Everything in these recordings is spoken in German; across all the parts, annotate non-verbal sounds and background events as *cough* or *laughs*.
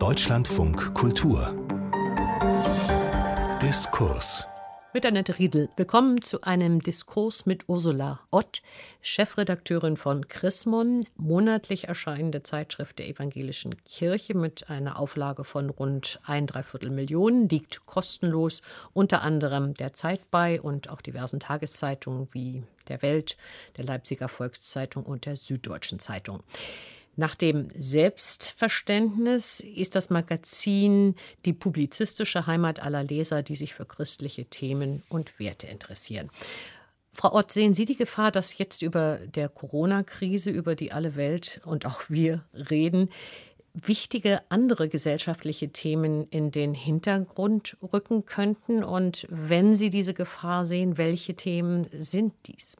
Deutschlandfunk Kultur Diskurs mit Annette Riedel. Willkommen zu einem Diskurs mit Ursula Ott, Chefredakteurin von Chrismon, monatlich erscheinende Zeitschrift der Evangelischen Kirche mit einer Auflage von rund ein Dreiviertel Millionen, liegt kostenlos unter anderem der Zeit bei und auch diversen Tageszeitungen wie der Welt, der Leipziger Volkszeitung und der Süddeutschen Zeitung. Nach dem Selbstverständnis ist das Magazin die publizistische Heimat aller Leser, die sich für christliche Themen und Werte interessieren. Frau Ott, sehen Sie die Gefahr, dass jetzt über der Corona-Krise, über die alle Welt und auch wir reden, wichtige andere gesellschaftliche Themen in den Hintergrund rücken könnten? Und wenn Sie diese Gefahr sehen, welche Themen sind dies?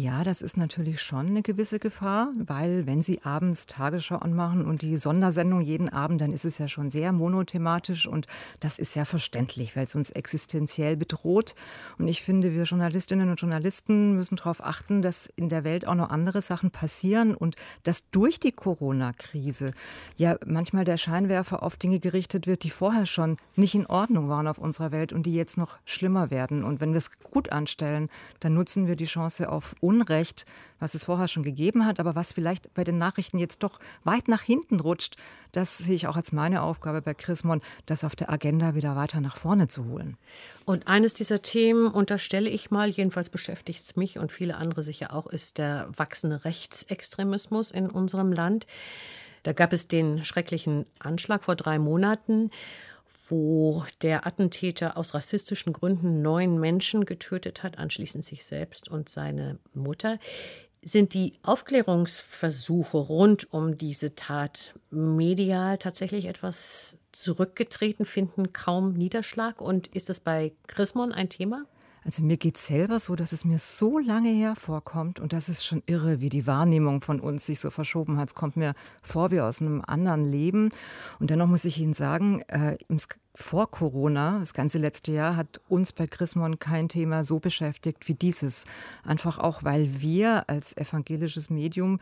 Ja, das ist natürlich schon eine gewisse Gefahr, weil wenn Sie abends Tagesschau anmachen und die Sondersendung jeden Abend, dann ist es ja schon sehr monothematisch und das ist ja verständlich, weil es uns existenziell bedroht. Und ich finde, wir Journalistinnen und Journalisten müssen darauf achten, dass in der Welt auch noch andere Sachen passieren und dass durch die Corona-Krise ja manchmal der Scheinwerfer auf Dinge gerichtet wird, die vorher schon nicht in Ordnung waren auf unserer Welt und die jetzt noch schlimmer werden. Und wenn wir es gut anstellen, dann nutzen wir die Chance auf Unrecht, was es vorher schon gegeben hat, aber was vielleicht bei den Nachrichten jetzt doch weit nach hinten rutscht, das sehe ich auch als meine Aufgabe bei Chrismon, das auf der Agenda wieder weiter nach vorne zu holen. Und eines dieser Themen unterstelle ich mal, jedenfalls beschäftigt es mich und viele andere sicher auch, ist der wachsende Rechtsextremismus in unserem Land. Da gab es den schrecklichen Anschlag vor drei Monaten wo der Attentäter aus rassistischen Gründen neun Menschen getötet hat, anschließend sich selbst und seine Mutter. Sind die Aufklärungsversuche rund um diese Tat medial tatsächlich etwas zurückgetreten, finden kaum Niederschlag? Und ist es bei Chrismon ein Thema? Also mir geht es selber so, dass es mir so lange hervorkommt und das ist schon irre, wie die Wahrnehmung von uns sich so verschoben hat. Es kommt mir vor wie aus einem anderen Leben. Und dennoch muss ich Ihnen sagen, äh, vor Corona, das ganze letzte Jahr, hat uns bei Chrismon kein Thema so beschäftigt wie dieses. Einfach auch, weil wir als evangelisches Medium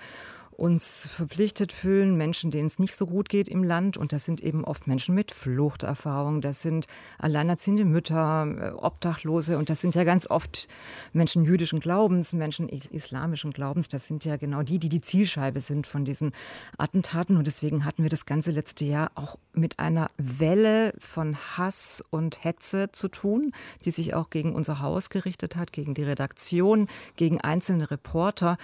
uns verpflichtet fühlen, Menschen, denen es nicht so gut geht im Land. Und das sind eben oft Menschen mit Fluchterfahrung, das sind alleinerziehende Mütter, äh, Obdachlose und das sind ja ganz oft Menschen jüdischen Glaubens, Menschen islamischen Glaubens. Das sind ja genau die, die die Zielscheibe sind von diesen Attentaten. Und deswegen hatten wir das ganze letzte Jahr auch mit einer Welle von Hass und Hetze zu tun, die sich auch gegen unser Haus gerichtet hat, gegen die Redaktion, gegen einzelne Reporter,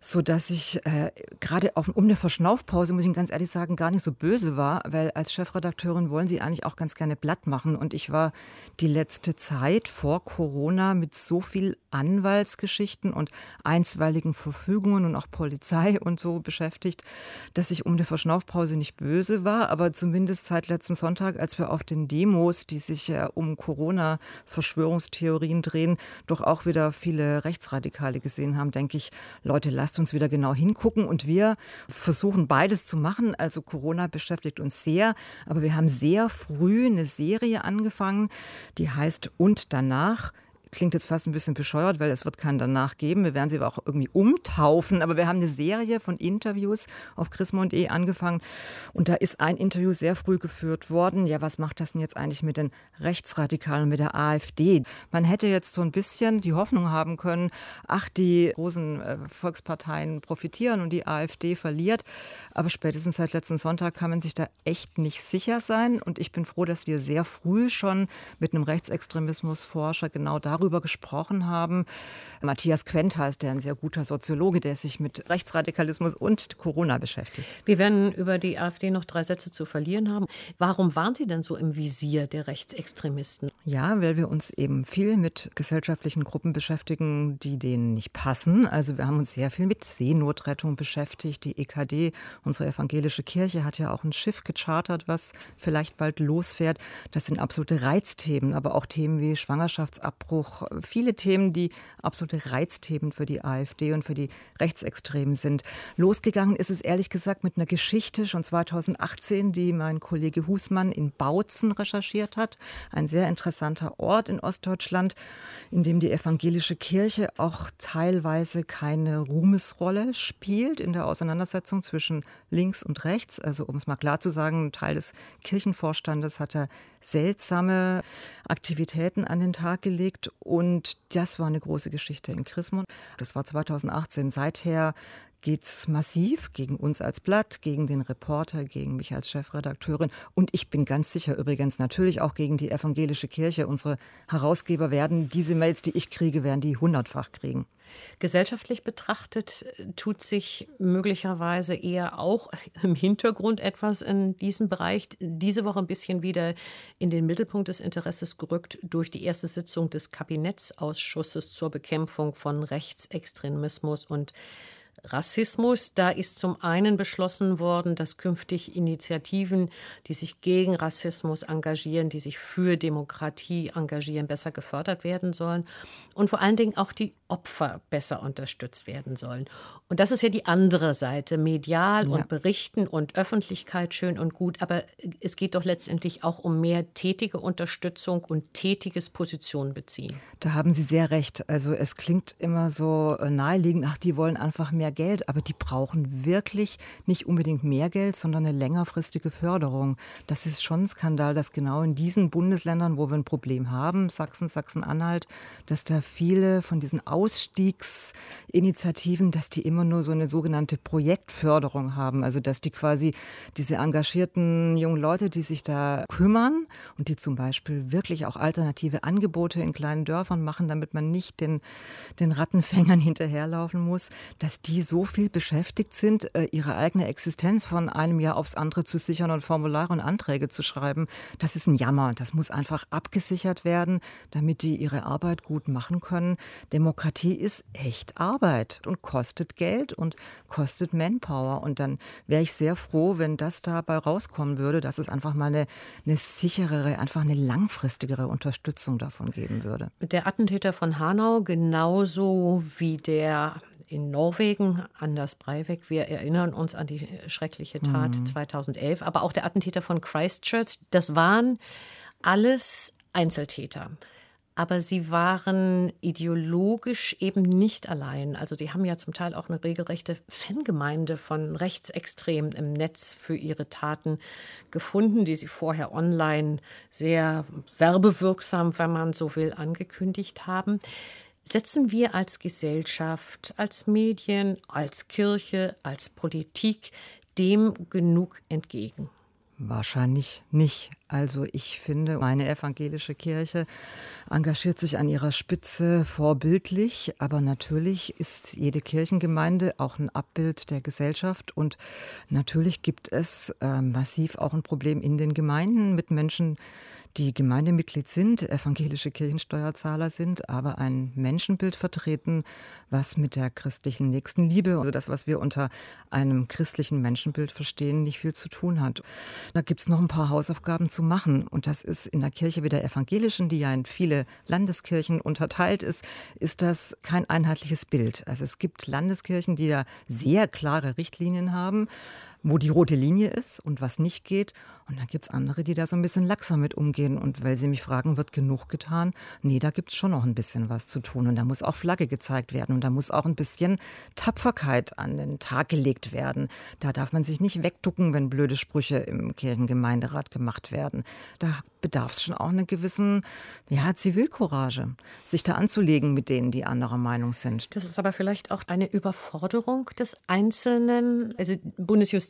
so dass ich äh, gerade auf, um eine Verschnaufpause, muss ich ganz ehrlich sagen, gar nicht so böse war, weil als Chefredakteurin wollen sie eigentlich auch ganz gerne Blatt machen. Und ich war die letzte Zeit vor Corona mit so viel Anwaltsgeschichten und einstweiligen Verfügungen und auch Polizei und so beschäftigt, dass ich um eine Verschnaufpause nicht böse war, aber zumindest seit letztem Sonntag, als wir auf den Demos, die sich um Corona-Verschwörungstheorien drehen, doch auch wieder viele Rechtsradikale gesehen haben, denke ich, Leute, lasst uns wieder genau hingucken und wir versuchen beides zu machen. Also Corona beschäftigt uns sehr, aber wir haben sehr früh eine Serie angefangen, die heißt Und danach klingt jetzt fast ein bisschen bescheuert, weil es wird keinen danach geben. Wir werden sie aber auch irgendwie umtaufen. Aber wir haben eine Serie von Interviews auf chrismond.de angefangen. Und da ist ein Interview sehr früh geführt worden. Ja, was macht das denn jetzt eigentlich mit den Rechtsradikalen, mit der AfD? Man hätte jetzt so ein bisschen die Hoffnung haben können, ach, die großen äh, Volksparteien profitieren und die AfD verliert. Aber spätestens seit letzten Sonntag kann man sich da echt nicht sicher sein. Und ich bin froh, dass wir sehr früh schon mit einem Rechtsextremismusforscher genau darüber darüber gesprochen haben. Matthias Quent heißt der ein sehr guter Soziologe, der sich mit Rechtsradikalismus und Corona beschäftigt. Wir werden über die AfD noch drei Sätze zu verlieren haben. Warum waren Sie denn so im Visier der Rechtsextremisten? Ja, weil wir uns eben viel mit gesellschaftlichen Gruppen beschäftigen, die denen nicht passen. Also wir haben uns sehr viel mit Seenotrettung beschäftigt. Die EKD, unsere evangelische Kirche, hat ja auch ein Schiff gechartert, was vielleicht bald losfährt. Das sind absolute Reizthemen, aber auch Themen wie Schwangerschaftsabbruch, auch viele Themen, die absolute Reizthemen für die AfD und für die Rechtsextremen sind. Losgegangen ist es ehrlich gesagt mit einer Geschichte schon 2018, die mein Kollege Husmann in Bautzen recherchiert hat. Ein sehr interessanter Ort in Ostdeutschland, in dem die evangelische Kirche auch teilweise keine Ruhmesrolle spielt in der Auseinandersetzung zwischen links und rechts. Also um es mal klar zu sagen, ein Teil des Kirchenvorstandes hat er seltsame Aktivitäten an den Tag gelegt und das war eine große Geschichte in Chrismon. Das war 2018. Seither geht es massiv gegen uns als Blatt, gegen den Reporter, gegen mich als Chefredakteurin und ich bin ganz sicher übrigens natürlich auch gegen die evangelische Kirche. Unsere Herausgeber werden diese Mails, die ich kriege, werden die hundertfach kriegen. Gesellschaftlich betrachtet tut sich möglicherweise eher auch *laughs* im Hintergrund etwas in diesem Bereich. Diese Woche ein bisschen wieder in den Mittelpunkt des Interesses gerückt durch die erste Sitzung des Kabinettsausschusses zur Bekämpfung von Rechtsextremismus und Rassismus. Da ist zum einen beschlossen worden, dass künftig Initiativen, die sich gegen Rassismus engagieren, die sich für Demokratie engagieren, besser gefördert werden sollen und vor allen Dingen auch die Opfer besser unterstützt werden sollen. Und das ist ja die andere Seite, medial ja. und Berichten und Öffentlichkeit schön und gut, aber es geht doch letztendlich auch um mehr tätige Unterstützung und tätiges Position beziehen. Da haben Sie sehr recht. Also es klingt immer so äh, naheliegend, ach, die wollen einfach mehr Geld, aber die brauchen wirklich nicht unbedingt mehr Geld, sondern eine längerfristige Förderung. Das ist schon ein Skandal, dass genau in diesen Bundesländern, wo wir ein Problem haben, Sachsen, Sachsen-Anhalt, dass da viele von diesen Ausstiegsinitiativen, dass die immer nur so eine sogenannte Projektförderung haben. Also dass die quasi diese engagierten jungen Leute, die sich da kümmern und die zum Beispiel wirklich auch alternative Angebote in kleinen Dörfern machen, damit man nicht den, den Rattenfängern *laughs* hinterherlaufen muss, dass die so viel beschäftigt sind, äh, ihre eigene Existenz von einem Jahr aufs andere zu sichern und Formulare und Anträge zu schreiben. Das ist ein Jammer. Das muss einfach abgesichert werden, damit die ihre Arbeit gut machen können. Demokratie ist echt Arbeit und kostet Geld und kostet Manpower. Und dann wäre ich sehr froh, wenn das dabei rauskommen würde, dass es einfach mal eine, eine sicherere, einfach eine langfristigere Unterstützung davon geben würde. Der Attentäter von Hanau, genauso wie der in Norwegen, Anders Breivik. Wir erinnern uns an die schreckliche Tat mhm. 2011. Aber auch der Attentäter von Christchurch, das waren alles Einzeltäter. Aber sie waren ideologisch eben nicht allein. Also die haben ja zum Teil auch eine regelrechte Fangemeinde von Rechtsextremen im Netz für ihre Taten gefunden, die sie vorher online sehr werbewirksam, wenn man so will, angekündigt haben. Setzen wir als Gesellschaft, als Medien, als Kirche, als Politik dem genug entgegen? Wahrscheinlich nicht. Also ich finde, meine evangelische Kirche engagiert sich an ihrer Spitze vorbildlich, aber natürlich ist jede Kirchengemeinde auch ein Abbild der Gesellschaft und natürlich gibt es äh, massiv auch ein Problem in den Gemeinden mit Menschen, die Gemeindemitglied sind, evangelische Kirchensteuerzahler sind, aber ein Menschenbild vertreten, was mit der christlichen Nächstenliebe, also das, was wir unter einem christlichen Menschenbild verstehen, nicht viel zu tun hat. Da gibt es noch ein paar Hausaufgaben zu machen. Und das ist in der Kirche wie der evangelischen, die ja in viele Landeskirchen unterteilt ist, ist das kein einheitliches Bild. Also es gibt Landeskirchen, die da sehr klare Richtlinien haben wo die rote Linie ist und was nicht geht. Und dann gibt es andere, die da so ein bisschen laxer mit umgehen. Und weil sie mich fragen, wird genug getan? Nee, da gibt es schon noch ein bisschen was zu tun. Und da muss auch Flagge gezeigt werden. Und da muss auch ein bisschen Tapferkeit an den Tag gelegt werden. Da darf man sich nicht wegducken, wenn blöde Sprüche im Kirchengemeinderat gemacht werden. Da bedarf es schon auch einer gewissen ja, Zivilcourage, sich da anzulegen mit denen, die anderer Meinung sind. Das ist aber vielleicht auch eine Überforderung des Einzelnen. Also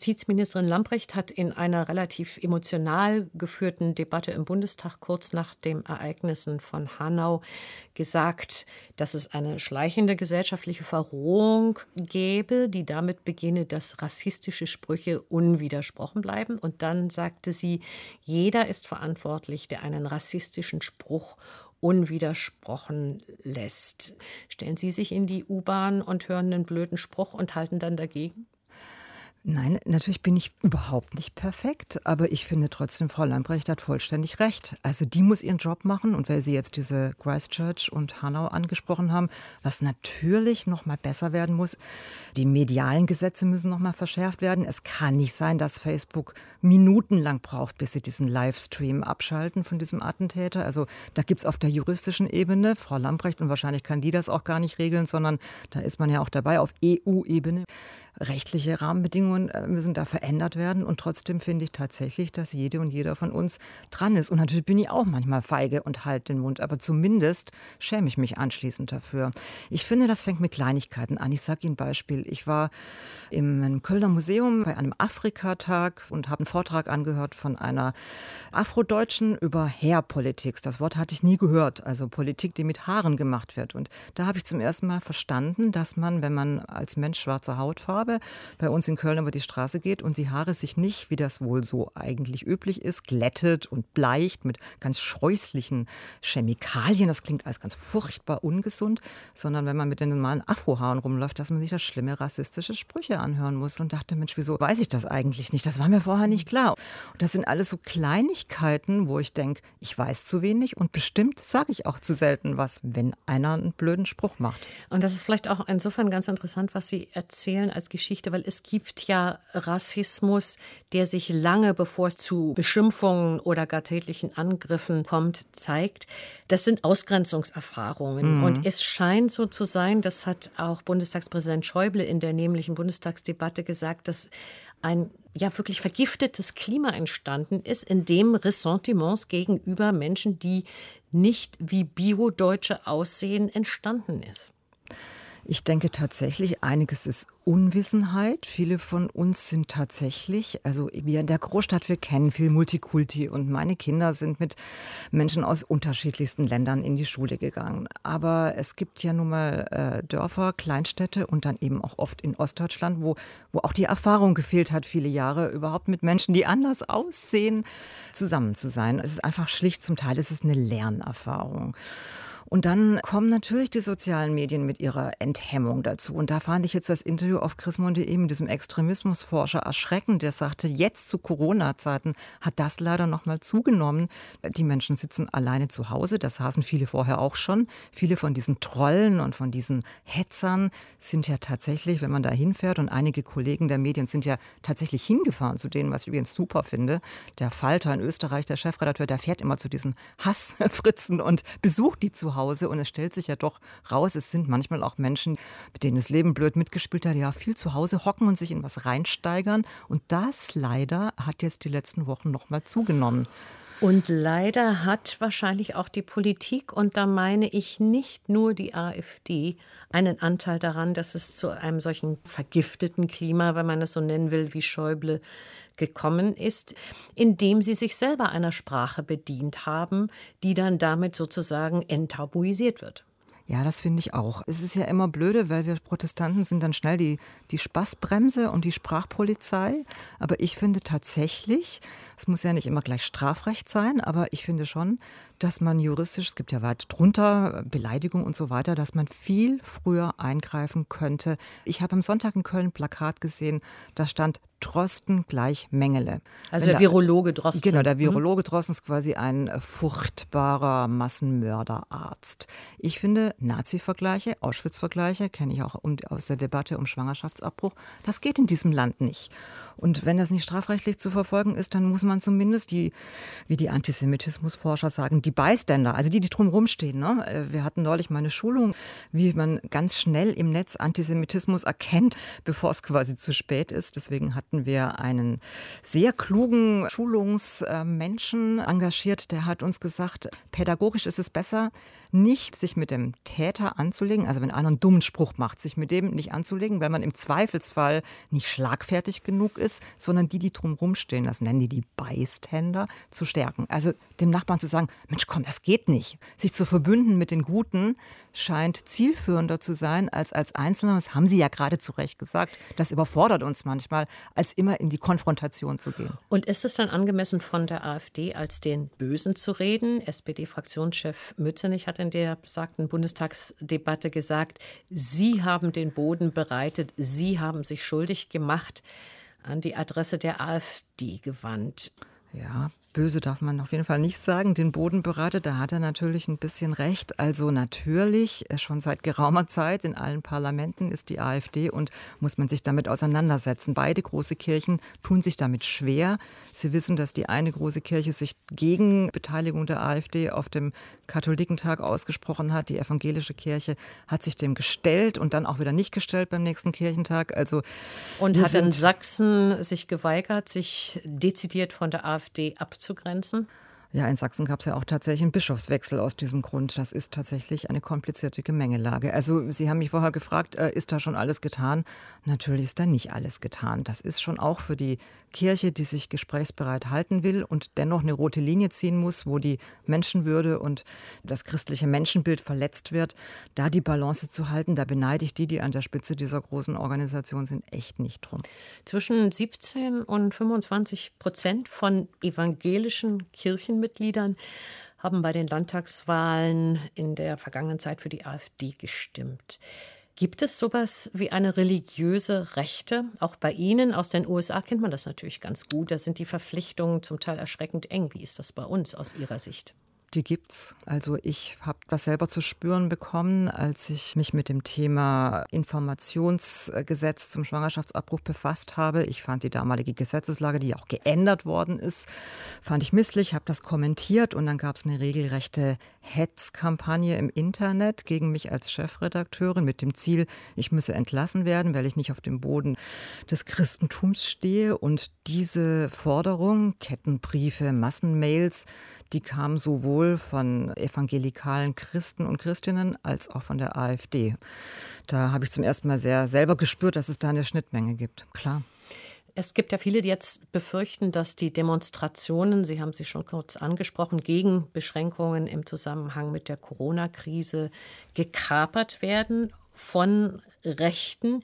Bundesjustizministerin Lamprecht hat in einer relativ emotional geführten Debatte im Bundestag kurz nach den Ereignissen von Hanau gesagt, dass es eine schleichende gesellschaftliche Verrohung gäbe, die damit beginne, dass rassistische Sprüche unwidersprochen bleiben. Und dann sagte sie, jeder ist verantwortlich, der einen rassistischen Spruch unwidersprochen lässt. Stellen Sie sich in die U-Bahn und hören einen blöden Spruch und halten dann dagegen? Nein, natürlich bin ich überhaupt nicht perfekt, aber ich finde trotzdem, Frau Lambrecht hat vollständig recht. Also die muss ihren Job machen und weil Sie jetzt diese Christchurch und Hanau angesprochen haben, was natürlich noch mal besser werden muss, die medialen Gesetze müssen noch mal verschärft werden. Es kann nicht sein, dass Facebook minutenlang braucht, bis sie diesen Livestream abschalten von diesem Attentäter. Also da gibt es auf der juristischen Ebene, Frau Lambrecht, und wahrscheinlich kann die das auch gar nicht regeln, sondern da ist man ja auch dabei auf EU-Ebene rechtliche Rahmenbedingungen äh, müssen da verändert werden. Und trotzdem finde ich tatsächlich, dass jede und jeder von uns dran ist. Und natürlich bin ich auch manchmal feige und halte den Mund. Aber zumindest schäme ich mich anschließend dafür. Ich finde, das fängt mit Kleinigkeiten an. Ich sage Ihnen ein Beispiel. Ich war im Kölner Museum bei einem Afrikatag und habe einen Vortrag angehört von einer Afrodeutschen über Hairpolitics. Das Wort hatte ich nie gehört. Also Politik, die mit Haaren gemacht wird. Und da habe ich zum ersten Mal verstanden, dass man, wenn man als Mensch schwarze Hautfarbe habe, bei uns in Köln über die Straße geht und die Haare sich nicht, wie das wohl so eigentlich üblich ist, glättet und bleicht mit ganz scheußlichen Chemikalien. Das klingt alles ganz furchtbar ungesund, sondern wenn man mit den normalen Afrohaaren rumläuft, dass man sich das schlimme rassistische Sprüche anhören muss und dachte, Mensch, wieso weiß ich das eigentlich nicht? Das war mir vorher nicht klar. Und das sind alles so Kleinigkeiten, wo ich denke, ich weiß zu wenig und bestimmt sage ich auch zu selten was, wenn einer einen blöden Spruch macht. Und das ist vielleicht auch insofern ganz interessant, was Sie erzählen als Geschichte, weil es gibt ja Rassismus, der sich lange bevor es zu Beschimpfungen oder gar tätlichen Angriffen kommt, zeigt. Das sind Ausgrenzungserfahrungen. Mhm. Und es scheint so zu sein, das hat auch Bundestagspräsident Schäuble in der nämlichen Bundestagsdebatte gesagt, dass ein ja wirklich vergiftetes Klima entstanden ist, in dem Ressentiments gegenüber Menschen, die nicht wie Bio-Deutsche aussehen, entstanden ist. Ich denke tatsächlich, einiges ist Unwissenheit. Viele von uns sind tatsächlich, also wir in der Großstadt, wir kennen viel Multikulti und meine Kinder sind mit Menschen aus unterschiedlichsten Ländern in die Schule gegangen. Aber es gibt ja nun mal äh, Dörfer, Kleinstädte und dann eben auch oft in Ostdeutschland, wo, wo auch die Erfahrung gefehlt hat, viele Jahre überhaupt mit Menschen, die anders aussehen, zusammen zu sein. Es ist einfach schlicht zum Teil, es ist eine Lernerfahrung. Und dann kommen natürlich die sozialen Medien mit ihrer Enthemmung dazu. Und da fand ich jetzt das Interview auf chrismon.de mit diesem Extremismusforscher erschreckend. Der sagte, jetzt zu Corona-Zeiten hat das leider noch mal zugenommen. Die Menschen sitzen alleine zu Hause. Das saßen viele vorher auch schon. Viele von diesen Trollen und von diesen Hetzern sind ja tatsächlich, wenn man da hinfährt und einige Kollegen der Medien sind ja tatsächlich hingefahren zu denen, was ich übrigens super finde. Der Falter in Österreich, der Chefredakteur, der fährt immer zu diesen Hassfritzen und besucht die zu Hause. Hause. Und es stellt sich ja doch raus, es sind manchmal auch Menschen, mit denen das Leben blöd mitgespielt hat, die ja viel zu Hause hocken und sich in was reinsteigern. Und das leider hat jetzt die letzten Wochen noch mal zugenommen. Und leider hat wahrscheinlich auch die Politik, und da meine ich nicht nur die AfD, einen Anteil daran, dass es zu einem solchen vergifteten Klima, wenn man es so nennen will, wie Schäuble gekommen ist, indem sie sich selber einer Sprache bedient haben, die dann damit sozusagen enttabuisiert wird. Ja, das finde ich auch. Es ist ja immer blöde, weil wir Protestanten sind dann schnell die, die Spaßbremse und die Sprachpolizei. Aber ich finde tatsächlich, es muss ja nicht immer gleich Strafrecht sein, aber ich finde schon, dass man juristisch, es gibt ja weit drunter, Beleidigung und so weiter, dass man viel früher eingreifen könnte. Ich habe am Sonntag in Köln ein Plakat gesehen, da stand Drosten gleich Mengele. Also der, der Virologe Drosten. Genau, der mhm. Virologe Drosten ist quasi ein äh, furchtbarer Massenmörderarzt. Ich finde Nazi-Vergleiche, Auschwitz-Vergleiche, kenne ich auch aus der Debatte um Schwangerschaftsabbruch, das geht in diesem Land nicht. Und wenn das nicht strafrechtlich zu verfolgen ist, dann muss man zumindest die, wie die Antisemitismusforscher sagen, die Beiständer, also die, die drumherum stehen. Ne? Äh, wir hatten neulich mal eine Schulung, wie man ganz schnell im Netz Antisemitismus erkennt, bevor es quasi zu spät ist. Deswegen hatten wir einen sehr klugen Schulungsmenschen engagiert, der hat uns gesagt, pädagogisch ist es besser, nicht sich mit dem Täter anzulegen, also wenn einer einen dummen Spruch macht, sich mit dem nicht anzulegen, weil man im Zweifelsfall nicht schlagfertig genug ist, sondern die, die drumherum stehen, das nennen die die Bystander, zu stärken. Also dem Nachbarn zu sagen, Mensch, komm, das geht nicht. Sich zu verbünden mit den Guten scheint zielführender zu sein als als Einzelner. Das haben Sie ja gerade zu Recht gesagt. Das überfordert uns manchmal, als immer in die Konfrontation zu gehen. Und ist es dann angemessen von der AfD als den Bösen zu reden? SPD-Fraktionschef Mützenich hat in der besagten Bundestagsdebatte gesagt, Sie haben den Boden bereitet, Sie haben sich schuldig gemacht. An die Adresse der AfD gewandt. Ja, böse darf man auf jeden Fall nicht sagen, den Bodenberater, da hat er natürlich ein bisschen recht. Also natürlich, äh, schon seit geraumer Zeit in allen Parlamenten ist die AfD und muss man sich damit auseinandersetzen. Beide große Kirchen tun sich damit schwer. Sie wissen, dass die eine große Kirche sich gegen Beteiligung der AfD auf dem Katholikentag ausgesprochen hat. Die evangelische Kirche hat sich dem gestellt und dann auch wieder nicht gestellt beim nächsten Kirchentag. Also und hat in Sachsen sich geweigert, sich dezidiert von der AfD abzuwenden abzugrenzen? Ja, in Sachsen gab es ja auch tatsächlich einen Bischofswechsel aus diesem Grund. Das ist tatsächlich eine komplizierte Gemengelage. Also Sie haben mich vorher gefragt, äh, ist da schon alles getan? Natürlich ist da nicht alles getan. Das ist schon auch für die Kirche, die sich gesprächsbereit halten will und dennoch eine rote Linie ziehen muss, wo die Menschenwürde und das christliche Menschenbild verletzt wird, da die Balance zu halten, da beneide ich die, die an der Spitze dieser großen Organisation sind, echt nicht drum. Zwischen 17 und 25 Prozent von evangelischen Kirchenmitgliedern haben bei den Landtagswahlen in der vergangenen Zeit für die AfD gestimmt. Gibt es sowas wie eine religiöse Rechte? Auch bei Ihnen aus den USA kennt man das natürlich ganz gut. Da sind die Verpflichtungen zum Teil erschreckend eng. Wie ist das bei uns aus Ihrer Sicht? Die gibt's. Also ich habe das selber zu spüren bekommen, als ich mich mit dem Thema Informationsgesetz zum Schwangerschaftsabbruch befasst habe. Ich fand die damalige Gesetzeslage, die auch geändert worden ist, fand ich misslich, habe das kommentiert und dann gab es eine regelrechte Hetzkampagne im Internet gegen mich als Chefredakteurin mit dem Ziel, ich müsse entlassen werden, weil ich nicht auf dem Boden des Christentums stehe. Und diese Forderung, Kettenbriefe, Massenmails, die kamen sowohl von evangelikalen Christen und Christinnen als auch von der AfD. Da habe ich zum ersten Mal sehr selber gespürt, dass es da eine Schnittmenge gibt. Klar. Es gibt ja viele, die jetzt befürchten, dass die Demonstrationen, Sie haben sie schon kurz angesprochen, gegen Beschränkungen im Zusammenhang mit der Corona-Krise gekapert werden von Rechten.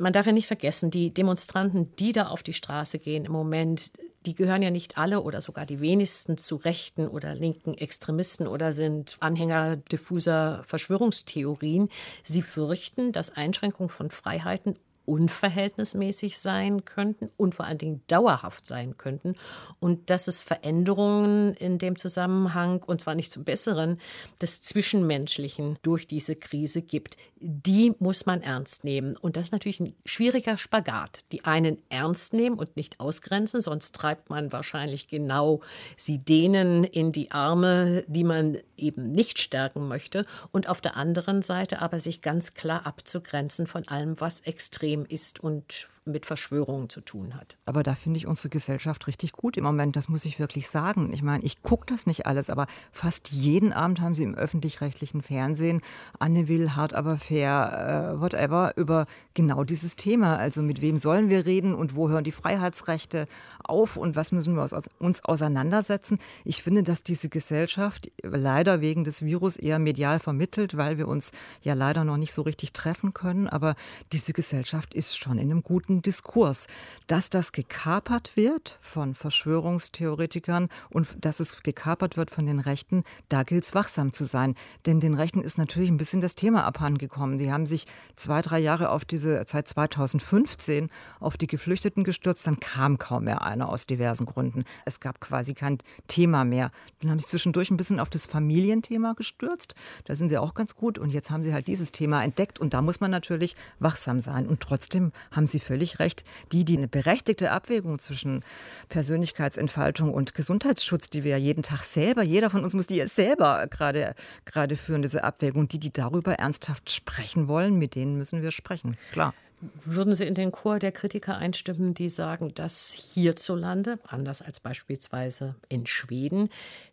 Man darf ja nicht vergessen, die Demonstranten, die da auf die Straße gehen im Moment, die gehören ja nicht alle oder sogar die wenigsten zu rechten oder linken Extremisten oder sind Anhänger diffuser Verschwörungstheorien. Sie fürchten, dass Einschränkungen von Freiheiten unverhältnismäßig sein könnten und vor allen Dingen dauerhaft sein könnten und dass es Veränderungen in dem Zusammenhang, und zwar nicht zum Besseren, des Zwischenmenschlichen durch diese Krise gibt. Die muss man ernst nehmen. Und das ist natürlich ein schwieriger Spagat. Die einen ernst nehmen und nicht ausgrenzen, sonst treibt man wahrscheinlich genau sie denen in die Arme, die man eben nicht stärken möchte. Und auf der anderen Seite aber sich ganz klar abzugrenzen von allem, was extrem extrem ist und mit Verschwörungen zu tun hat. Aber da finde ich unsere Gesellschaft richtig gut im Moment, das muss ich wirklich sagen. Ich meine, ich gucke das nicht alles, aber fast jeden Abend haben sie im öffentlich-rechtlichen Fernsehen Anne Will, hart aber fair, äh, whatever, über genau dieses Thema. Also mit wem sollen wir reden und wo hören die Freiheitsrechte auf und was müssen wir uns auseinandersetzen. Ich finde, dass diese Gesellschaft leider wegen des Virus eher medial vermittelt, weil wir uns ja leider noch nicht so richtig treffen können. Aber diese Gesellschaft Gesellschaft ist schon in einem guten Diskurs. Dass das gekapert wird von Verschwörungstheoretikern und dass es gekapert wird von den Rechten, da gilt es wachsam zu sein. Denn den Rechten ist natürlich ein bisschen das Thema abhandengekommen. Die haben sich zwei, drei Jahre auf diese, seit 2015 auf die Geflüchteten gestürzt, dann kam kaum mehr einer aus diversen Gründen. Es gab quasi kein Thema mehr. Dann haben sie zwischendurch ein bisschen auf das Familienthema gestürzt. Da sind sie auch ganz gut. Und jetzt haben sie halt dieses Thema entdeckt. Und da muss man natürlich wachsam sein. Und trotzdem haben Sie völlig recht. Die, die eine berechtigte Abwägung zwischen Persönlichkeitsentfaltung und Gesundheitsschutz, die wir ja jeden Tag selber, jeder von uns muss die ja selber gerade, gerade führen, diese Abwägung. Die, die darüber ernsthaft sprechen wollen, mit denen müssen wir sprechen. Klar. Würden Sie in den Chor der Kritiker einstimmen, die sagen, dass hierzulande, anders als beispielsweise in Schweden,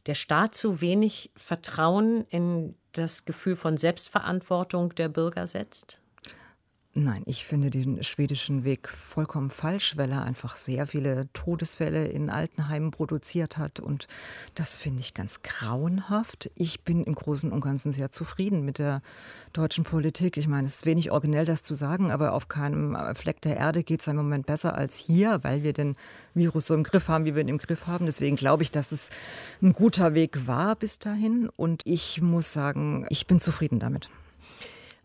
der Staat zu wenig Vertrauen in das Gefühl von Selbstverantwortung der Bürger setzt? Nein, ich finde den schwedischen Weg vollkommen falsch, weil er einfach sehr viele Todesfälle in Altenheimen produziert hat. Und das finde ich ganz grauenhaft. Ich bin im Großen und Ganzen sehr zufrieden mit der deutschen Politik. Ich meine, es ist wenig originell, das zu sagen, aber auf keinem Fleck der Erde geht es im Moment besser als hier, weil wir den Virus so im Griff haben, wie wir ihn im Griff haben. Deswegen glaube ich, dass es ein guter Weg war bis dahin. Und ich muss sagen, ich bin zufrieden damit.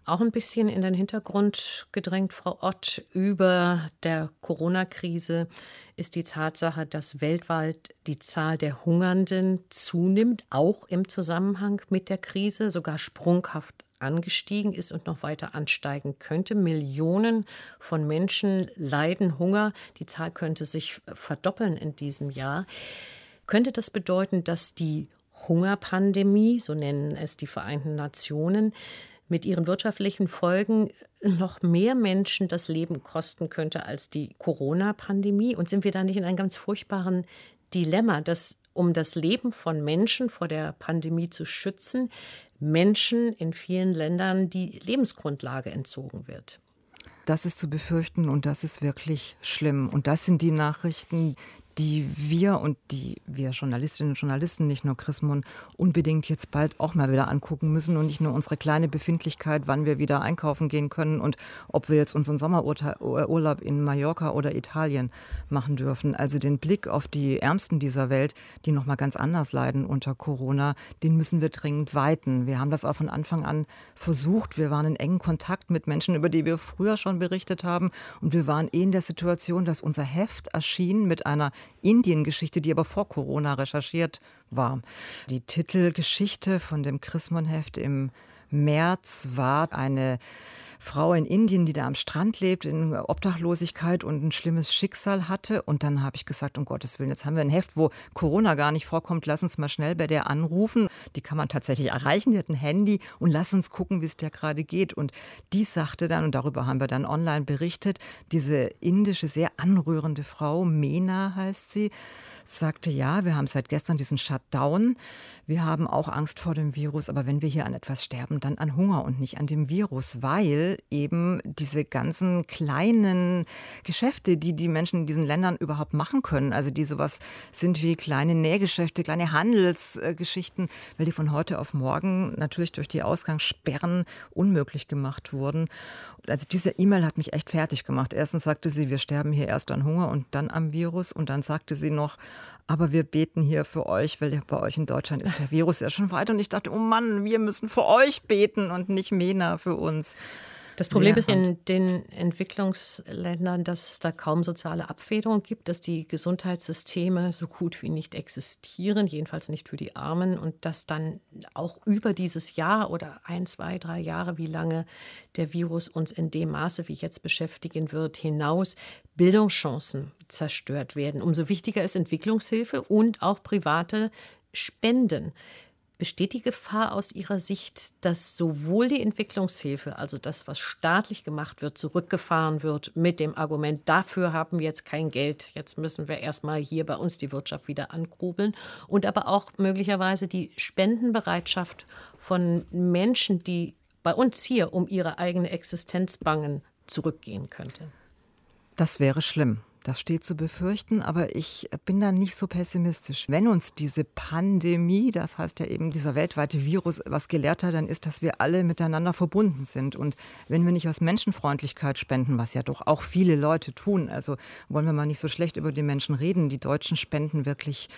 Auch ein bisschen in den Hintergrund gedrängt, Frau Ott, über der Corona-Krise ist die Tatsache, dass weltweit die Zahl der Hungernden zunimmt, auch im Zusammenhang mit der Krise, sogar sprunghaft angestiegen ist und noch weiter ansteigen könnte. Millionen von Menschen leiden Hunger. Die Zahl könnte sich verdoppeln in diesem Jahr. Könnte das bedeuten, dass die Hungerpandemie, so nennen es die Vereinten Nationen, mit ihren wirtschaftlichen Folgen noch mehr Menschen das Leben kosten könnte als die Corona-Pandemie? Und sind wir da nicht in einem ganz furchtbaren Dilemma, dass um das Leben von Menschen vor der Pandemie zu schützen, Menschen in vielen Ländern die Lebensgrundlage entzogen wird? Das ist zu befürchten und das ist wirklich schlimm. Und das sind die Nachrichten, die wir und die wir Journalistinnen und Journalisten, nicht nur Chrismon, unbedingt jetzt bald auch mal wieder angucken müssen und nicht nur unsere kleine Befindlichkeit, wann wir wieder einkaufen gehen können und ob wir jetzt unseren Sommerurlaub in Mallorca oder Italien machen dürfen. Also den Blick auf die Ärmsten dieser Welt, die noch mal ganz anders leiden unter Corona, den müssen wir dringend weiten. Wir haben das auch von Anfang an versucht. Wir waren in engen Kontakt mit Menschen, über die wir früher schon berichtet haben und wir waren eh in der Situation, dass unser Heft erschien mit einer Indien-Geschichte, die aber vor Corona recherchiert war. Die Titelgeschichte von dem Chrismon-Heft im März war eine Frau in Indien, die da am Strand lebt, in Obdachlosigkeit und ein schlimmes Schicksal hatte. Und dann habe ich gesagt, um Gottes Willen, jetzt haben wir ein Heft, wo Corona gar nicht vorkommt. Lass uns mal schnell bei der anrufen. Die kann man tatsächlich erreichen. Die hat ein Handy und lass uns gucken, wie es der gerade geht. Und die sagte dann, und darüber haben wir dann online berichtet, diese indische, sehr anrührende Frau, Mena heißt sie, sagte, ja, wir haben seit gestern diesen Shutdown. Wir haben auch Angst vor dem Virus, aber wenn wir hier an etwas sterben, dann an Hunger und nicht an dem Virus, weil eben diese ganzen kleinen Geschäfte, die die Menschen in diesen Ländern überhaupt machen können, also die sowas sind wie kleine Nähgeschäfte, kleine Handelsgeschichten, weil die von heute auf morgen natürlich durch die Ausgangssperren unmöglich gemacht wurden. Also diese E-Mail hat mich echt fertig gemacht. Erstens sagte sie, wir sterben hier erst an Hunger und dann am Virus. Und dann sagte sie noch, aber wir beten hier für euch, weil bei euch in Deutschland ist der Virus ja schon weit. Und ich dachte, oh Mann, wir müssen für euch beten und nicht Mena für uns. Das Problem ist in den Entwicklungsländern, dass es da kaum soziale Abfederung gibt, dass die Gesundheitssysteme so gut wie nicht existieren, jedenfalls nicht für die Armen, und dass dann auch über dieses Jahr oder ein, zwei, drei Jahre, wie lange der Virus uns in dem Maße, wie jetzt beschäftigen wird, hinaus Bildungschancen zerstört werden. Umso wichtiger ist Entwicklungshilfe und auch private Spenden. Besteht die Gefahr aus Ihrer Sicht, dass sowohl die Entwicklungshilfe, also das, was staatlich gemacht wird, zurückgefahren wird mit dem Argument, dafür haben wir jetzt kein Geld, jetzt müssen wir erstmal hier bei uns die Wirtschaft wieder ankurbeln und aber auch möglicherweise die Spendenbereitschaft von Menschen, die bei uns hier um ihre eigene Existenz bangen, zurückgehen könnte? Das wäre schlimm. Das steht zu befürchten, aber ich bin da nicht so pessimistisch. Wenn uns diese Pandemie, das heißt ja eben dieser weltweite Virus, was gelehrt hat, dann ist, dass wir alle miteinander verbunden sind. Und wenn wir nicht aus Menschenfreundlichkeit spenden, was ja doch auch viele Leute tun, also wollen wir mal nicht so schlecht über die Menschen reden. Die Deutschen spenden wirklich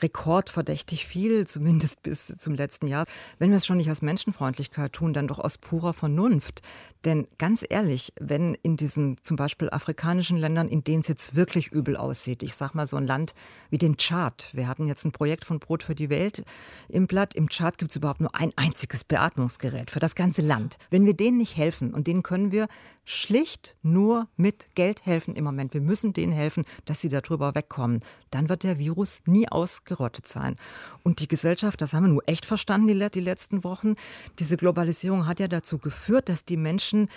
rekordverdächtig viel, zumindest bis zum letzten Jahr. Wenn wir es schon nicht aus Menschenfreundlichkeit tun, dann doch aus purer Vernunft. Denn ganz ehrlich, wenn in diesen zum Beispiel afrikanischen Ländern, in denen es jetzt wirklich übel aussieht, ich sag mal so ein Land wie den Chad. Wir hatten jetzt ein Projekt von Brot für die Welt im Blatt. Im Chad gibt es überhaupt nur ein einziges Beatmungsgerät für das ganze Land. Wenn wir denen nicht helfen, und denen können wir schlicht nur mit Geld helfen im Moment. Wir müssen denen helfen, dass sie darüber wegkommen. Dann wird der Virus nie ausgerottet sein. Und die Gesellschaft, das haben wir nur echt verstanden die, die letzten Wochen, diese Globalisierung hat ja dazu geführt, dass die Menschen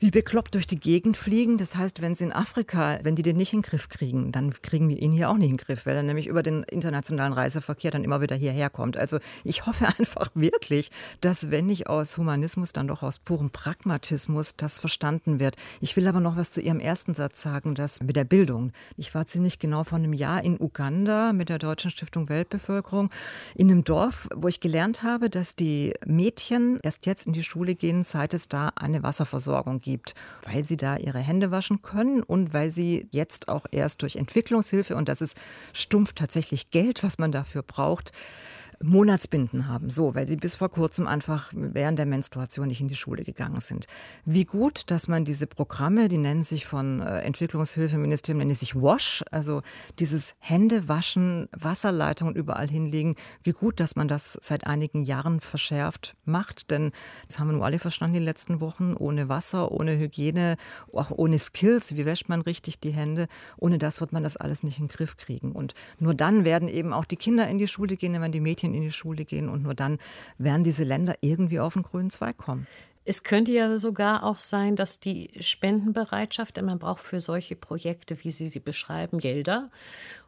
wie bekloppt durch die Gegend fliegen. Das heißt, wenn sie in Afrika, wenn die den nicht in den Griff kriegen, dann kriegen wir ihn hier auch nicht in den Griff, weil er nämlich über den internationalen Reiseverkehr dann immer wieder hierher kommt. Also ich hoffe *laughs* einfach wirklich, dass wenn nicht aus Humanismus, dann doch aus purem Pragmatismus das verstanden wird. Ich will aber noch was zu Ihrem ersten Satz sagen, das mit der Bildung. Ich war ziemlich genau vor einem Jahr in Uganda mit der Deutschen Stiftung Weltbevölkerung in einem Dorf, wo ich gelernt habe, dass die Mädchen erst jetzt in die Schule gehen, seit es da eine Wasserversorgung gibt, weil sie da ihre Hände waschen können und weil sie jetzt auch erst durch Entwicklungshilfe und das ist stumpf tatsächlich Geld, was man dafür braucht, Monatsbinden haben, so, weil sie bis vor kurzem einfach während der Menstruation nicht in die Schule gegangen sind. Wie gut, dass man diese Programme, die nennen sich von äh, Entwicklungshilfeministerium, nennen sich WASH, also dieses Händewaschen, Wasserleitungen überall hinlegen, wie gut, dass man das seit einigen Jahren verschärft macht, denn das haben wir nur alle verstanden die letzten Wochen, ohne Wasser, ohne Hygiene, auch ohne Skills, wie wäscht man richtig die Hände, ohne das wird man das alles nicht in den Griff kriegen. Und nur dann werden eben auch die Kinder in die Schule gehen, wenn die Mädchen in die Schule gehen und nur dann werden diese Länder irgendwie auf den grünen Zweig kommen. Es könnte ja sogar auch sein, dass die Spendenbereitschaft, denn man braucht für solche Projekte, wie Sie sie beschreiben, Gelder,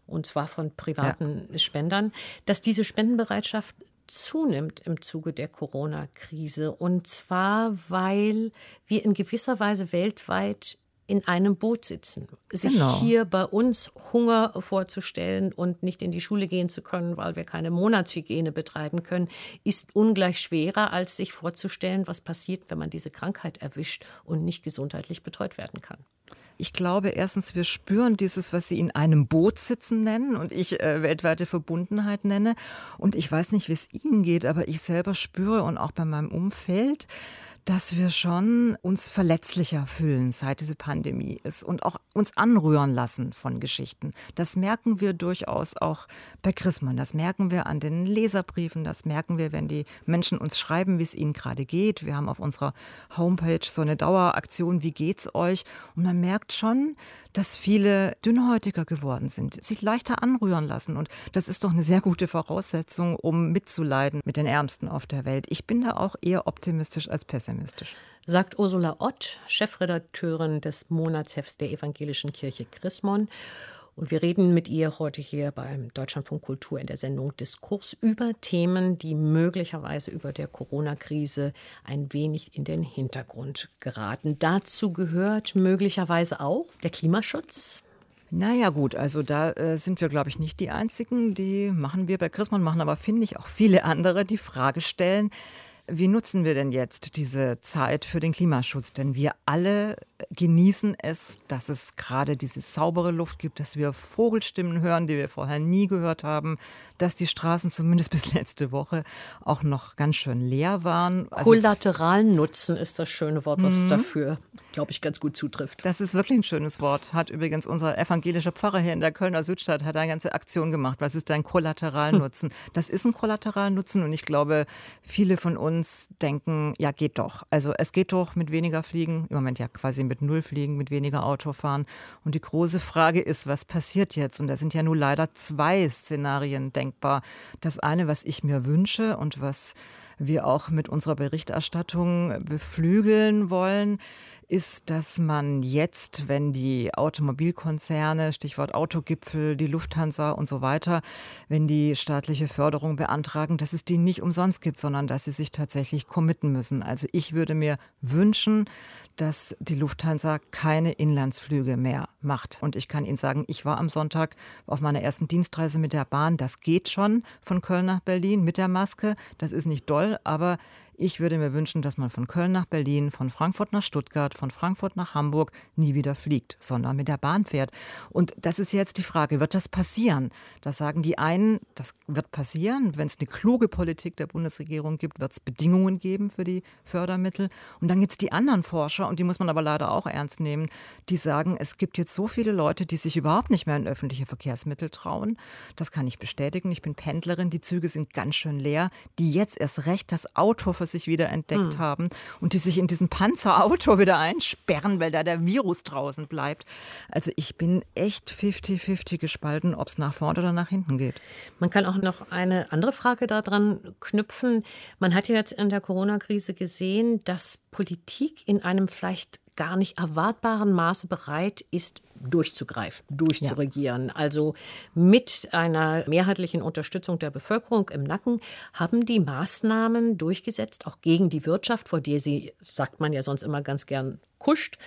und zwar von privaten ja. Spendern, dass diese Spendenbereitschaft zunimmt im Zuge der Corona-Krise. Und zwar, weil wir in gewisser Weise weltweit in einem Boot sitzen. Sich genau. hier bei uns Hunger vorzustellen und nicht in die Schule gehen zu können, weil wir keine Monatshygiene betreiben können, ist ungleich schwerer, als sich vorzustellen, was passiert, wenn man diese Krankheit erwischt und nicht gesundheitlich betreut werden kann. Ich glaube, erstens, wir spüren dieses, was Sie in einem Boot sitzen nennen und ich äh, weltweite Verbundenheit nenne. Und ich weiß nicht, wie es Ihnen geht, aber ich selber spüre und auch bei meinem Umfeld, dass wir schon uns verletzlicher fühlen, seit diese Pandemie ist und auch uns anrühren lassen von Geschichten. Das merken wir durchaus auch bei Christmann. Das merken wir an den Leserbriefen. Das merken wir, wenn die Menschen uns schreiben, wie es ihnen gerade geht. Wir haben auf unserer Homepage so eine Daueraktion, wie geht's euch? Und man merkt schon, dass viele dünnhäutiger geworden sind, sich leichter anrühren lassen. Und das ist doch eine sehr gute Voraussetzung, um mitzuleiden mit den Ärmsten auf der Welt. Ich bin da auch eher optimistisch als pessimistisch. Sagt Ursula Ott, Chefredakteurin des Monatshefts der Evangelischen Kirche Chrismon. Und wir reden mit ihr heute hier beim Deutschlandfunk Kultur in der Sendung Diskurs über Themen, die möglicherweise über der Corona-Krise ein wenig in den Hintergrund geraten. Dazu gehört möglicherweise auch der Klimaschutz. Naja gut, also da äh, sind wir, glaube ich, nicht die Einzigen. Die machen wir bei Christmann, machen aber, finde ich, auch viele andere, die Frage stellen, wie nutzen wir denn jetzt diese Zeit für den Klimaschutz? Denn wir alle genießen es, dass es gerade diese saubere Luft gibt, dass wir Vogelstimmen hören, die wir vorher nie gehört haben, dass die Straßen zumindest *laughs* bis letzte Woche auch noch ganz schön leer waren. Also Kollateralen Nutzen ist das schöne Wort, was mhm. dafür, glaube ich, ganz gut zutrifft. Das ist wirklich ein schönes Wort. Hat übrigens unser evangelischer Pfarrer hier in der Kölner Südstadt hat eine ganze Aktion gemacht. Was ist dein Kollateralnutzen? *laughs* Hm. Das ist ein Kollateralnutzen und ich glaube, viele von uns denken, ja, geht doch. Also es geht doch mit weniger Fliegen, im Moment ja quasi mit null Fliegen, mit weniger Autofahren. Und die große Frage ist, was passiert jetzt? Und da sind ja nur leider zwei Szenarien denkbar. Das eine, was ich mir wünsche und was wir auch mit unserer Berichterstattung beflügeln wollen, ist, dass man jetzt, wenn die Automobilkonzerne, Stichwort Autogipfel, die Lufthansa und so weiter, wenn die staatliche Förderung beantragen, dass es die nicht umsonst gibt, sondern dass sie sich tatsächlich committen müssen. Also ich würde mir wünschen, dass die Lufthansa keine Inlandsflüge mehr macht. Und ich kann Ihnen sagen, ich war am Sonntag auf meiner ersten Dienstreise mit der Bahn. Das geht schon von Köln nach Berlin mit der Maske. Das ist nicht doll, aber ich würde mir wünschen, dass man von Köln nach Berlin, von Frankfurt nach Stuttgart, von Frankfurt nach Hamburg nie wieder fliegt, sondern mit der Bahn fährt. Und das ist jetzt die Frage, wird das passieren? Da sagen die einen, das wird passieren. Wenn es eine kluge Politik der Bundesregierung gibt, wird es Bedingungen geben für die Fördermittel. Und dann gibt es die anderen Forscher, und die muss man aber leider auch ernst nehmen, die sagen, es gibt jetzt so viele Leute, die sich überhaupt nicht mehr in öffentliche Verkehrsmittel trauen. Das kann ich bestätigen. Ich bin Pendlerin, die Züge sind ganz schön leer, die jetzt erst recht das Auto für sich wieder entdeckt mhm. haben und die sich in diesem Panzerauto wieder einsperren, weil da der Virus draußen bleibt. Also ich bin echt 50-50 gespalten, ob es nach vorne oder nach hinten geht. Man kann auch noch eine andere Frage daran knüpfen. Man hat ja jetzt in der Corona-Krise gesehen, dass Politik in einem vielleicht gar nicht erwartbaren Maße bereit ist, durchzugreifen, durchzuregieren. Ja. Also mit einer mehrheitlichen Unterstützung der Bevölkerung im Nacken haben die Maßnahmen durchgesetzt, auch gegen die Wirtschaft, vor der sie, sagt man ja sonst immer ganz gern, kuscht,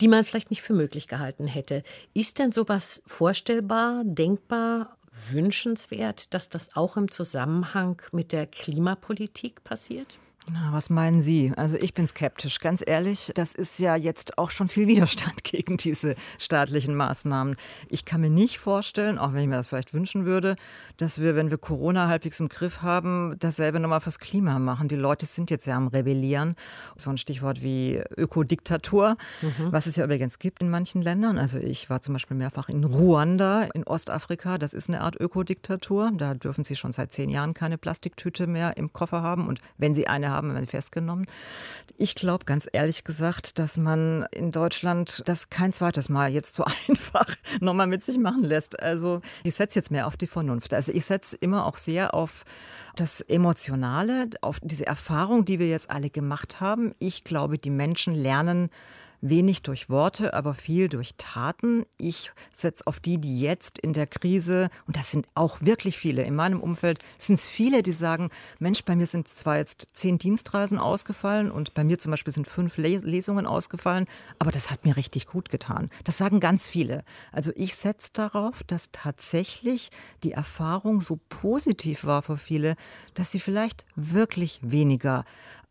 die man vielleicht nicht für möglich gehalten hätte. Ist denn sowas vorstellbar, denkbar, wünschenswert, dass das auch im Zusammenhang mit der Klimapolitik passiert? Na, was meinen Sie? Also ich bin skeptisch, ganz ehrlich. Das ist ja jetzt auch schon viel *laughs* Widerstand gegen diese staatlichen Maßnahmen. Ich kann mir nicht vorstellen, auch wenn ich mir das vielleicht wünschen würde, dass wir, wenn wir Corona halbwegs im Griff haben, dasselbe nochmal fürs Klima machen. Die Leute sind jetzt ja am Rebellieren. So ein Stichwort wie Ökodiktatur, mhm. was es ja übrigens gibt in manchen Ländern. Also ich war zum Beispiel mehrfach in Ruanda in Ostafrika. Das ist eine Art Ökodiktatur. Da dürfen Sie schon seit zehn Jahren keine Plastiktüte mehr im Koffer haben. Und wenn Sie eine haben, haben festgenommen. Ich glaube ganz ehrlich gesagt, dass man in Deutschland das kein zweites Mal jetzt so *laughs* einfach nochmal mit sich machen lässt. Also ich setze jetzt mehr auf die Vernunft. Also ich setze immer auch sehr auf das Emotionale, auf diese Erfahrung, die wir jetzt alle gemacht haben. Ich glaube, die Menschen lernen wenig durch Worte, aber viel durch Taten. Ich setze auf die, die jetzt in der Krise, und das sind auch wirklich viele, in meinem Umfeld sind es viele, die sagen, Mensch, bei mir sind zwar jetzt zehn Dienstreisen ausgefallen und bei mir zum Beispiel sind fünf Lesungen ausgefallen, aber das hat mir richtig gut getan. Das sagen ganz viele. Also ich setze darauf, dass tatsächlich die Erfahrung so positiv war für viele, dass sie vielleicht wirklich weniger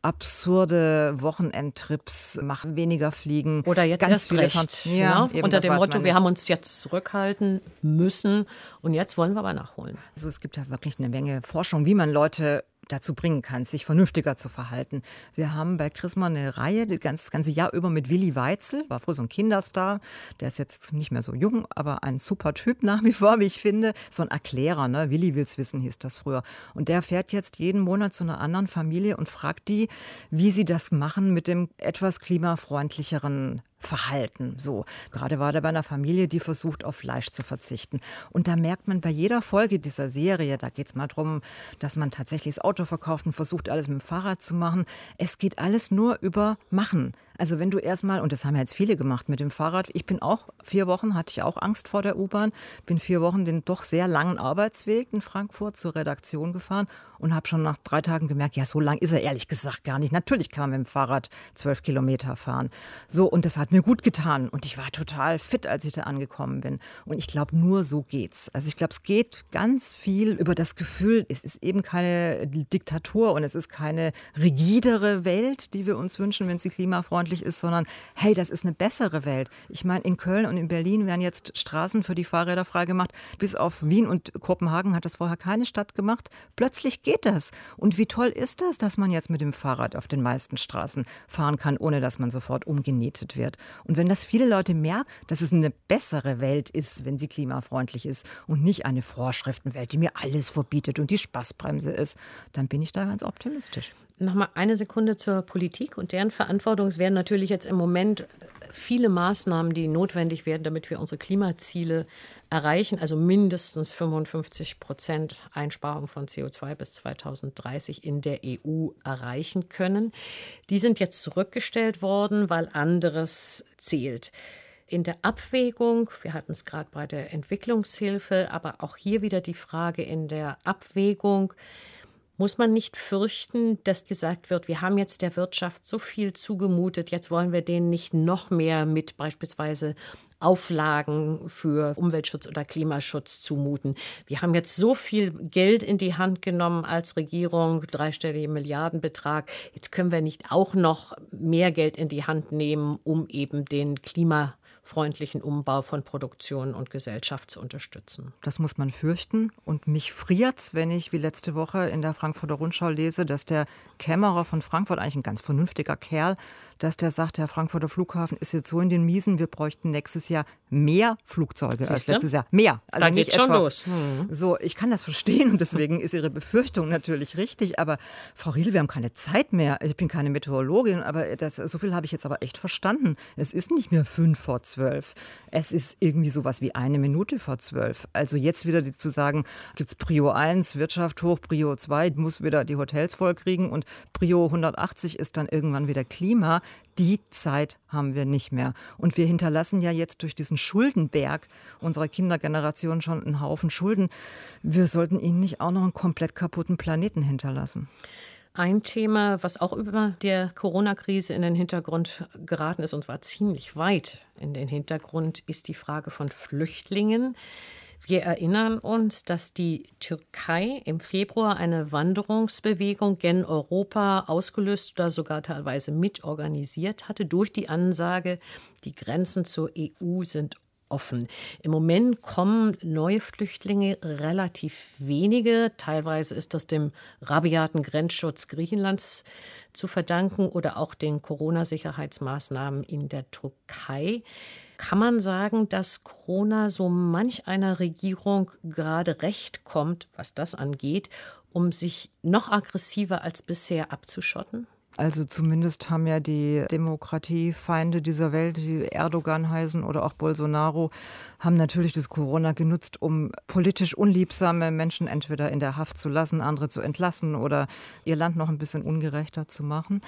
absurde Wochenendtrips, machen weniger Fliegen. Oder jetzt Ganz erst recht. Ja, ja, unter dem Motto, wir haben uns jetzt zurückhalten müssen und jetzt wollen wir aber nachholen. Also es gibt ja wirklich eine Menge Forschung, wie man Leute dazu bringen kann, sich vernünftiger zu verhalten. Wir haben bei Chrisma eine Reihe, das ganze Jahr über mit Willi Weitzel, war früher so ein Kinderstar, der ist jetzt nicht mehr so jung, aber ein super Typ nach wie vor, wie ich finde. So ein Erklärer, ne? Willi will's wissen, hieß das früher. Und der fährt jetzt jeden Monat zu einer anderen Familie und fragt die, wie sie das machen mit dem etwas klimafreundlicheren Verhalten. So, gerade war er bei einer Familie, die versucht, auf Fleisch zu verzichten. Und da merkt man bei jeder Folge dieser Serie, da geht es mal darum, dass man tatsächlich das Auto verkauft und versucht, alles mit dem Fahrrad zu machen. Es geht alles nur über Machen. Also wenn du erstmal, und das haben ja jetzt viele gemacht mit dem Fahrrad, ich bin auch vier Wochen, hatte ich auch Angst vor der U-Bahn, bin vier Wochen den doch sehr langen Arbeitsweg in Frankfurt zur Redaktion gefahren und habe schon nach drei Tagen gemerkt, ja, so lang ist er ehrlich gesagt gar nicht. Natürlich kann man mit dem Fahrrad zwölf Kilometer fahren. So, und das hat mir gut getan. Und ich war total fit, als ich da angekommen bin. Und ich glaube, nur so geht's. Also ich glaube, es geht ganz viel über das Gefühl, es ist eben keine Diktatur und es ist keine rigidere Welt, die wir uns wünschen, wenn sie klimafreundlich ist, sondern hey, das ist eine bessere Welt. Ich meine, in Köln und in Berlin werden jetzt Straßen für die Fahrräder freigemacht. Bis auf Wien und Kopenhagen hat das vorher keine Stadt gemacht. Plötzlich geht das. Und wie toll ist das, dass man jetzt mit dem Fahrrad auf den meisten Straßen fahren kann, ohne dass man sofort umgenietet wird. Und wenn das viele Leute merken, dass es eine bessere Welt ist, wenn sie klimafreundlich ist und nicht eine Vorschriftenwelt, die mir alles verbietet und die Spaßbremse ist, dann bin ich da ganz optimistisch. Nochmal eine Sekunde zur Politik und deren Verantwortung. Es werden natürlich jetzt im Moment viele Maßnahmen, die notwendig werden, damit wir unsere Klimaziele erreichen, also mindestens 55 Prozent Einsparung von CO2 bis 2030 in der EU erreichen können. Die sind jetzt zurückgestellt worden, weil anderes zählt. In der Abwägung, wir hatten es gerade bei der Entwicklungshilfe, aber auch hier wieder die Frage in der Abwägung, muss man nicht fürchten, dass gesagt wird, wir haben jetzt der Wirtschaft so viel zugemutet, jetzt wollen wir denen nicht noch mehr mit beispielsweise Auflagen für Umweltschutz oder Klimaschutz zumuten. Wir haben jetzt so viel Geld in die Hand genommen als Regierung, dreistellige Milliardenbetrag. Jetzt können wir nicht auch noch mehr Geld in die Hand nehmen, um eben den Klimaschutz freundlichen Umbau von Produktion und Gesellschaft zu unterstützen. Das muss man fürchten. Und mich friert's, wenn ich wie letzte Woche in der Frankfurter Rundschau lese, dass der Kämmerer von Frankfurt, eigentlich ein ganz vernünftiger Kerl, dass der sagt, der Frankfurter Flughafen ist jetzt so in den Miesen, wir bräuchten nächstes Jahr mehr Flugzeuge Siehste? als letztes Jahr. Mehr. Also da geht schon los. Hm. So, ich kann das verstehen und deswegen ist Ihre Befürchtung natürlich richtig. Aber Frau Riedel, wir haben keine Zeit mehr. Ich bin keine Meteorologin, aber das, so viel habe ich jetzt aber echt verstanden. Es ist nicht mehr fünf vor zwölf. Es ist irgendwie sowas wie eine Minute vor zwölf. Also jetzt wieder zu sagen, gibt es Prio 1, Wirtschaft hoch, Prio 2, muss wieder die Hotels vollkriegen und Prio 180 ist dann irgendwann wieder Klima. Die Zeit haben wir nicht mehr. Und wir hinterlassen ja jetzt durch diesen Schuldenberg unserer Kindergeneration schon einen Haufen Schulden. Wir sollten ihnen nicht auch noch einen komplett kaputten Planeten hinterlassen. Ein Thema, was auch über der Corona-Krise in den Hintergrund geraten ist, und zwar ziemlich weit in den Hintergrund, ist die Frage von Flüchtlingen. Wir erinnern uns, dass die Türkei im Februar eine Wanderungsbewegung gen Europa ausgelöst oder sogar teilweise mitorganisiert hatte durch die Ansage, die Grenzen zur EU sind offen. Im Moment kommen neue Flüchtlinge relativ wenige. Teilweise ist das dem rabiaten Grenzschutz Griechenlands zu verdanken oder auch den Corona-Sicherheitsmaßnahmen in der Türkei. Kann man sagen, dass Corona so manch einer Regierung gerade recht kommt, was das angeht, um sich noch aggressiver als bisher abzuschotten? Also zumindest haben ja die Demokratiefeinde dieser Welt, die Erdogan heißen oder auch Bolsonaro, haben natürlich das Corona genutzt, um politisch unliebsame Menschen entweder in der Haft zu lassen, andere zu entlassen oder ihr Land noch ein bisschen ungerechter zu machen.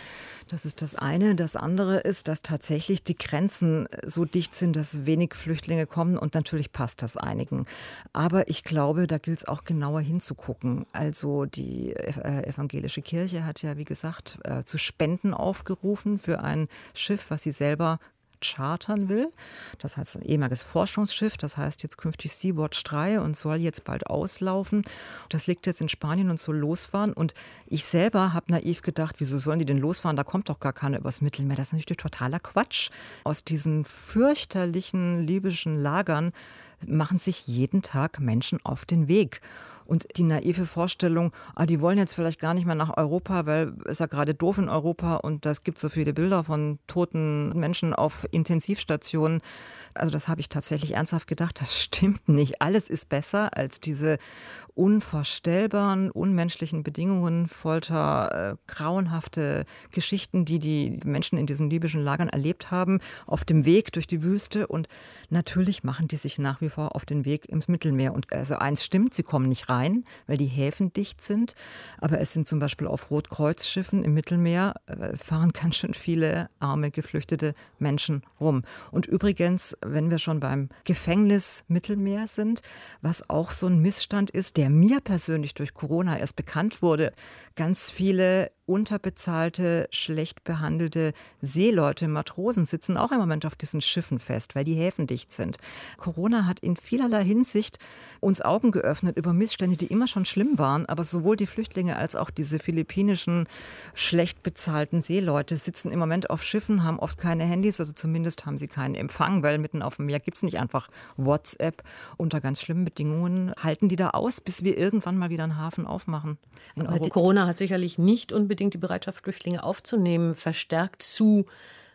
Das ist das eine. Das andere ist, dass tatsächlich die Grenzen so dicht sind, dass wenig Flüchtlinge kommen und natürlich passt das einigen. Aber ich glaube, da gilt es auch genauer hinzugucken. Also die äh, evangelische Kirche hat ja, wie gesagt, äh, zu Spenden aufgerufen für ein Schiff, was sie selber chartern will. Das heißt ein ehemaliges Forschungsschiff, das heißt jetzt künftig Sea-Watch 3 und soll jetzt bald auslaufen. Das liegt jetzt in Spanien und soll losfahren. Und ich selber habe naiv gedacht, wieso sollen die denn losfahren? Da kommt doch gar keiner übers Mittelmeer. Das ist natürlich totaler Quatsch. Aus diesen fürchterlichen libyschen Lagern machen sich jeden Tag Menschen auf den Weg. Und die naive Vorstellung, ah, die wollen jetzt vielleicht gar nicht mehr nach Europa, weil es ja gerade doof in Europa und es gibt so viele Bilder von toten Menschen auf Intensivstationen. Also das habe ich tatsächlich ernsthaft gedacht, das *laughs* stimmt nicht. Alles ist besser als diese unvorstellbaren, unmenschlichen Bedingungen, Folter, äh, grauenhafte Geschichten, die die Menschen in diesen libyschen Lagern erlebt haben, auf dem Weg durch die Wüste. Und natürlich machen die sich nach wie vor auf den Weg ins Mittelmeer. Und also eins stimmt, sie kommen nicht rein, weil die Häfen dicht sind. Aber es sind zum Beispiel auf Rotkreuzschiffen im Mittelmeer äh, fahren ganz schön viele arme, geflüchtete Menschen rum. Und übrigens, wenn wir schon beim Gefängnis Mittelmeer sind, was auch so ein Missstand ist, der der mir persönlich durch Corona erst bekannt wurde, ganz viele unterbezahlte, schlecht behandelte Seeleute, Matrosen sitzen auch im Moment auf diesen Schiffen fest, weil die Häfen dicht sind. Corona hat in vielerlei Hinsicht uns Augen geöffnet über Missstände, die immer schon schlimm waren, aber sowohl die Flüchtlinge als auch diese philippinischen schlecht bezahlten Seeleute sitzen im Moment auf Schiffen, haben oft keine Handys oder zumindest haben sie keinen Empfang, weil mitten auf dem Meer gibt es nicht einfach WhatsApp. Unter ganz schlimmen Bedingungen halten die da aus, bis wir irgendwann mal wieder einen Hafen aufmachen. Corona hat sicherlich nicht unbedingt unbedingt die Bereitschaft, Flüchtlinge aufzunehmen, verstärkt zu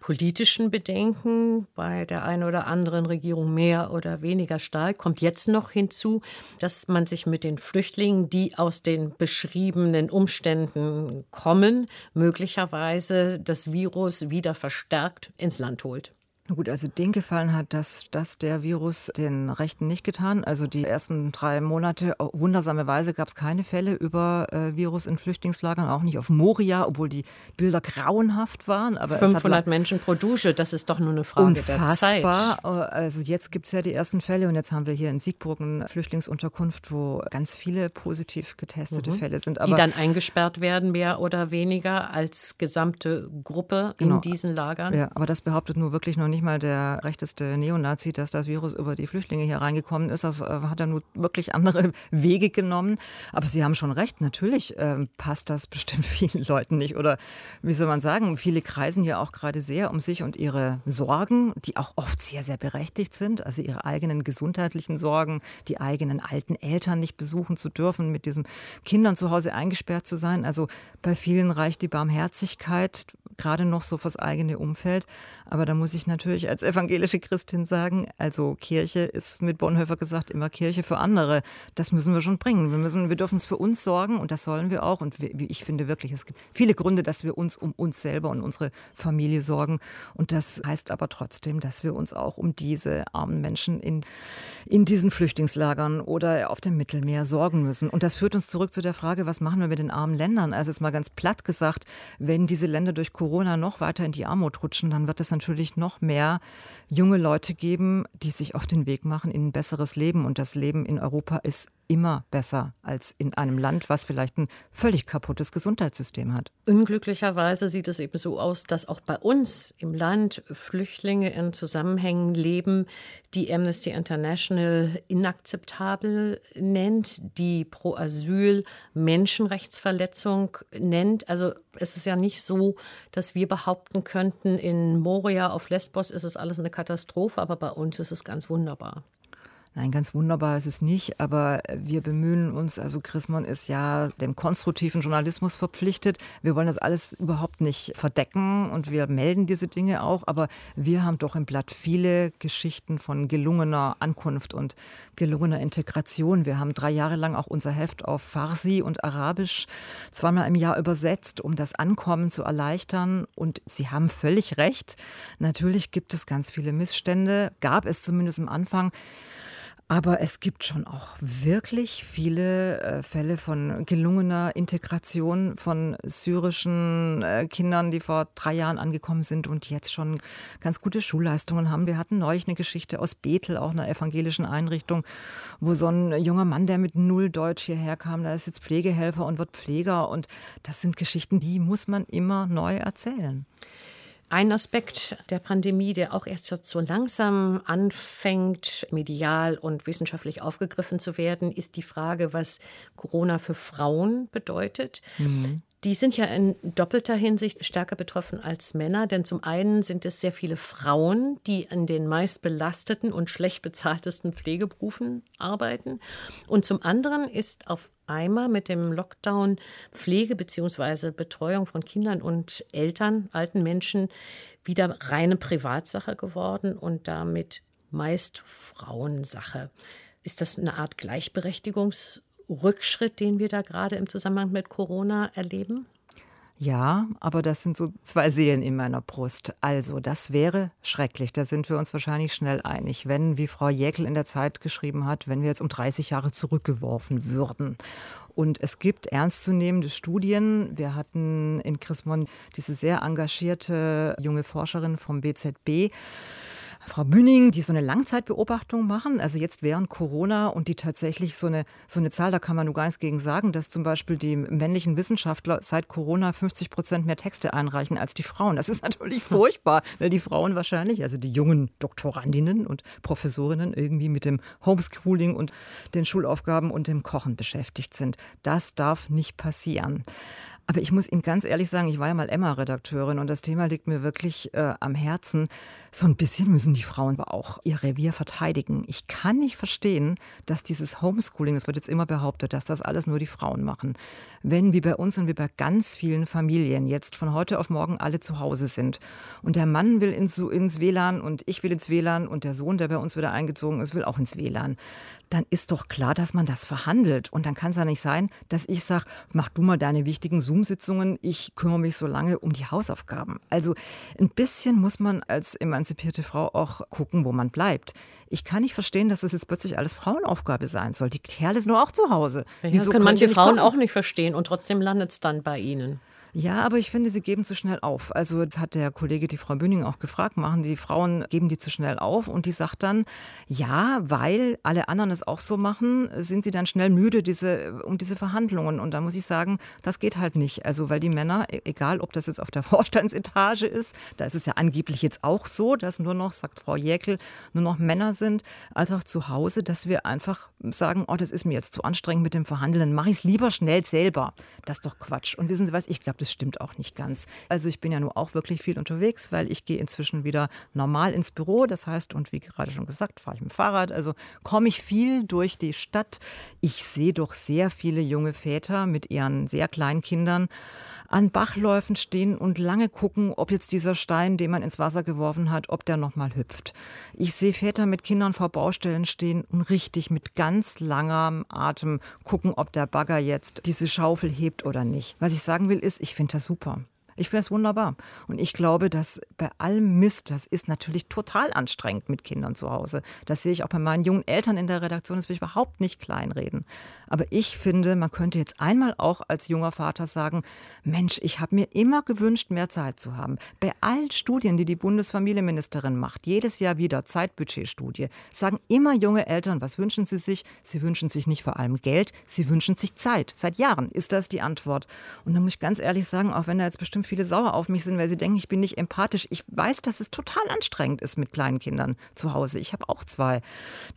politischen Bedenken bei der einen oder anderen Regierung mehr oder weniger stark. Kommt jetzt noch hinzu, dass man sich mit den Flüchtlingen, die aus den beschriebenen Umständen kommen, möglicherweise das Virus wieder verstärkt ins Land holt. Gut, also den Gefallen hat das, das der Virus den Rechten nicht getan. Also die ersten drei Monate, oh, wundersame Weise gab es keine Fälle über äh, Virus in Flüchtlingslagern, auch nicht auf Moria, obwohl die Bilder grauenhaft waren. Aber 500 Menschen pro Dusche, das ist doch nur eine Frage unfassbar. der Zeit. Äh, also jetzt gibt es ja die ersten Fälle und jetzt haben wir hier in Siegburg eine Flüchtlingsunterkunft, wo ganz viele positiv getestete mhm. Fälle sind. Aber die dann eingesperrt werden, mehr oder weniger als gesamte Gruppe genau. in diesen Lagern. Ja, aber das behauptet nur wirklich noch nicht mal der rechteste Neonazi, dass das Virus über die Flüchtlinge hier reingekommen ist. Das äh, hat er nur wirklich andere *laughs* Wege genommen. Aber Sie haben schon recht, natürlich äh, passt das bestimmt *laughs* vielen Leuten nicht. Oder wie soll man sagen, viele kreisen ja auch gerade sehr um sich und ihre Sorgen, die auch oft sehr, sehr berechtigt sind. Also ihre eigenen gesundheitlichen Sorgen, die eigenen alten Eltern nicht besuchen zu dürfen, mit diesen Kindern zu Hause eingesperrt zu sein. Also bei vielen reicht die Barmherzigkeit gerade noch so fürs eigene Umfeld. Aber da muss ich natürlich als evangelische Christin sagen, also Kirche ist mit Bonhoeffer gesagt immer Kirche für andere. Das müssen wir schon bringen. Wir wir dürfen es für uns sorgen und das sollen wir auch. Und ich finde wirklich, es gibt viele Gründe, dass wir uns um uns selber und unsere Familie sorgen. Und das heißt aber trotzdem, dass wir uns auch um diese armen Menschen in, in diesen Flüchtlingslagern oder auf dem Mittelmeer sorgen müssen. Und das führt uns zurück zu der Frage, was machen wir mit den armen Ländern? Also jetzt mal ganz platt gesagt, wenn diese Länder durch Corona noch weiter in die Armut rutschen, dann wird es natürlich noch mehr junge Leute geben, die sich auf den Weg machen in ein besseres Leben. Und das Leben in Europa ist immer besser als in einem Land, was vielleicht ein völlig kaputtes Gesundheitssystem hat. Unglücklicherweise sieht es eben so aus, dass auch bei uns im Land Flüchtlinge in Zusammenhängen leben, die Amnesty International inakzeptabel nennt, die pro Asyl Menschenrechtsverletzung nennt. Also es ist ja nicht so, dass wir behaupten könnten, in Moria auf Lesbos ist es alles eine Katastrophe, aber bei uns ist es ganz wunderbar. Nein, ganz wunderbar ist es nicht, aber wir bemühen uns, also Chrismon ist ja dem konstruktiven Journalismus verpflichtet. Wir wollen das alles überhaupt nicht verdecken und wir melden diese Dinge auch, aber wir haben doch im Blatt viele Geschichten von gelungener Ankunft und gelungener Integration. Wir haben drei Jahre lang auch unser Heft auf Farsi und Arabisch zweimal im Jahr übersetzt, um das Ankommen zu erleichtern. Und Sie haben völlig recht. Natürlich gibt es ganz viele Missstände, gab es zumindest am Anfang. Aber es gibt schon auch wirklich viele äh, Fälle von gelungener Integration von syrischen äh, Kindern, die vor drei Jahren angekommen sind und jetzt schon ganz gute Schulleistungen haben. Wir hatten neulich eine Geschichte aus Bethel, auch einer evangelischen Einrichtung, wo so ein junger Mann, der mit null Deutsch hierher kam, da ist jetzt Pflegehelfer und wird Pfleger. Und das sind Geschichten, die muss man immer neu erzählen. Ein Aspekt der Pandemie, der auch erst so langsam anfängt, medial und wissenschaftlich aufgegriffen zu werden, ist die Frage, was Corona für Frauen bedeutet. Mhm. Die sind ja in doppelter Hinsicht stärker betroffen als Männer, denn zum einen sind es sehr viele Frauen, die in den meist belasteten und schlecht bezahltesten Pflegeberufen arbeiten. Und zum anderen ist auf einmal mit dem Lockdown Pflege bzw. Betreuung von Kindern und Eltern, alten Menschen, wieder reine Privatsache geworden und damit meist Frauensache. Ist das eine Art Gleichberechtigungsrückschritt, den wir da gerade im Zusammenhang mit Corona erleben? Ja, aber das sind so zwei Seelen in meiner Brust. Also, das wäre schrecklich. Da sind wir uns wahrscheinlich schnell einig. Wenn, wie Frau Jäkel in der Zeit geschrieben hat, wenn wir jetzt um 30 Jahre zurückgeworfen würden. Und es gibt ernstzunehmende Studien. Wir hatten in Chrismon diese sehr engagierte junge Forscherin vom BZB Frau Bühning, die so eine Langzeitbeobachtung machen, also jetzt während Corona und die tatsächlich so eine, so eine Zahl, da kann man nur gar nichts gegen sagen, dass zum Beispiel die männlichen Wissenschaftler seit Corona 50 Prozent mehr Texte einreichen als die Frauen. Das ist natürlich *laughs* furchtbar, weil die Frauen wahrscheinlich, also die jungen Doktorandinnen und Professorinnen irgendwie mit dem Homeschooling und den Schulaufgaben und dem Kochen beschäftigt sind. Das darf nicht passieren. Aber ich muss Ihnen ganz ehrlich sagen, ich war ja mal Emma-Redakteurin und das Thema liegt mir wirklich äh, am Herzen. So ein bisschen müssen die Frauen aber auch ihr Revier verteidigen. Ich kann nicht verstehen, dass dieses Homeschooling, das wird jetzt immer behauptet, dass das alles nur die Frauen machen. Wenn wie bei uns und wie bei ganz vielen Familien jetzt von heute auf morgen alle zu Hause sind und der Mann will ins, ins WLAN und ich will ins WLAN und der Sohn, der bei uns wieder eingezogen ist, will auch ins WLAN, dann ist doch klar, dass man das verhandelt. Und dann kann es ja nicht sein, dass ich sage, mach du mal deine wichtigen Zoom-Sitzungen, ich kümmere mich so lange um die Hausaufgaben. Also ein bisschen muss man als emanzipierte Frau auch gucken, wo man bleibt. Ich kann nicht verstehen, dass das jetzt plötzlich alles Frauenaufgabe sein soll. Die Kerle sind nur auch zu Hause. Ja, Wieso können manche Frauen auch nicht verstehen und trotzdem landet es dann bei ihnen. Ja, aber ich finde, sie geben zu schnell auf. Also jetzt hat der Kollege die Frau Bühning auch gefragt, machen die Frauen, geben die zu schnell auf? Und die sagt dann, ja, weil alle anderen es auch so machen, sind sie dann schnell müde diese, um diese Verhandlungen. Und da muss ich sagen, das geht halt nicht. Also weil die Männer, e-, egal ob das jetzt auf der *laughs* Vorstandsetage ist, da ist es ja angeblich jetzt auch so, dass nur noch, sagt Frau Jäkel, nur noch Männer sind, als auch zu Hause, dass wir einfach sagen, oh, das ist mir jetzt zu anstrengend mit dem Verhandeln, mache ich es lieber schnell selber. Das ist doch Quatsch. Und wissen Sie was, ich glaube, das stimmt auch nicht ganz. Also ich bin ja nur auch wirklich viel unterwegs, weil ich gehe inzwischen wieder normal ins Büro. Das heißt, und wie gerade schon gesagt, fahre ich mit dem Fahrrad. Also komme ich viel durch die Stadt. Ich sehe doch sehr viele junge Väter mit ihren sehr kleinen Kindern an Bachläufen stehen und lange gucken, ob jetzt dieser Stein, den man ins Wasser geworfen hat, ob der nochmal hüpft. Ich sehe Väter mit Kindern vor Baustellen stehen und richtig mit ganz langem Atem gucken, ob der Bagger jetzt diese Schaufel hebt oder nicht. Was ich sagen will, ist, ich finde das super. Ich finde es wunderbar. Und ich glaube, dass bei allem Mist, das ist natürlich total anstrengend mit Kindern zu Hause. Das sehe ich auch bei meinen jungen Eltern in der Redaktion, das will ich überhaupt nicht kleinreden. Aber ich finde, man könnte jetzt einmal auch als junger Vater sagen, Mensch, ich habe mir immer gewünscht, mehr Zeit zu haben. Bei allen Studien, die die Bundesfamilienministerin macht, jedes Jahr wieder Zeitbudgetstudie, sagen immer junge Eltern, was wünschen sie sich? Sie wünschen sich nicht vor allem Geld, sie wünschen sich Zeit. Seit Jahren ist das die Antwort. Und da muss ich ganz ehrlich sagen, auch wenn da jetzt bestimmt viele sauer auf mich sind, weil sie denken, ich bin nicht empathisch. Ich weiß, dass es total anstrengend ist mit kleinen Kindern zu Hause. Ich habe auch zwei,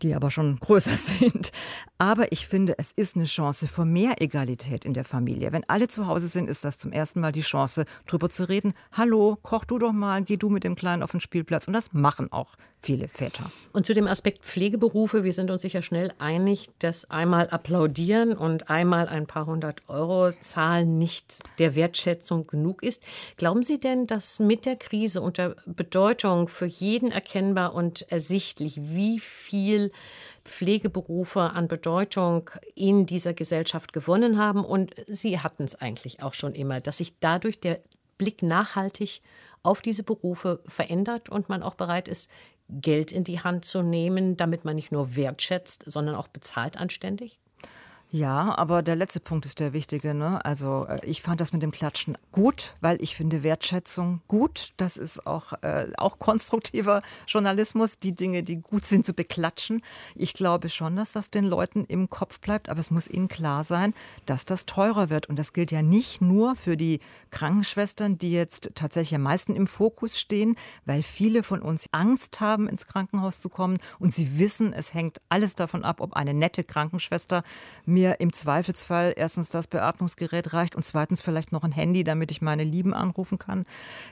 die aber schon *laughs* größer sind. Aber ich finde, es ist eine Chance für mehr Egalität in der Familie. Wenn alle zu Hause sind, ist das zum ersten Mal die Chance, darüber zu reden. Hallo, koch du doch mal, geh du mit dem Kleinen auf den Spielplatz. Und das machen auch viele Väter. Und zu dem Aspekt Pflegeberufe, wir sind uns sicher schnell einig, dass einmal applaudieren und einmal ein paar hundert Euro zahlen nicht der Wertschätzung genug ist. Glauben Sie denn, dass mit der Krise und der Bedeutung für jeden erkennbar und ersichtlich, wie viel Pflegeberufe an Bedeutung in dieser Gesellschaft gewonnen haben. Und sie hatten es eigentlich auch schon immer, dass sich dadurch der Blick nachhaltig auf diese Berufe verändert und man auch bereit ist, Geld in die Hand zu nehmen, damit man nicht nur wertschätzt, sondern auch bezahlt anständig? Ja, aber der letzte Punkt ist der wichtige. Ne? Also äh, ich fand das mit dem Klatschen gut, weil ich finde Wertschätzung gut. Das ist auch, äh, auch konstruktiver Journalismus, die Dinge, die gut sind, zu beklatschen. Ich glaube schon, dass das den Leuten im Kopf bleibt, aber es muss ihnen klar sein, dass das teurer wird. Und das gilt ja nicht nur für die Krankenschwestern, die jetzt tatsächlich am meisten im Fokus stehen, weil viele von uns Angst haben, ins Krankenhaus zu kommen und sie wissen, es hängt alles davon ab, ob eine nette Krankenschwester mir mir im Zweifelsfall erstens das Beatmungsgerät reicht und zweitens vielleicht noch ein Handy, damit ich meine Lieben anrufen kann.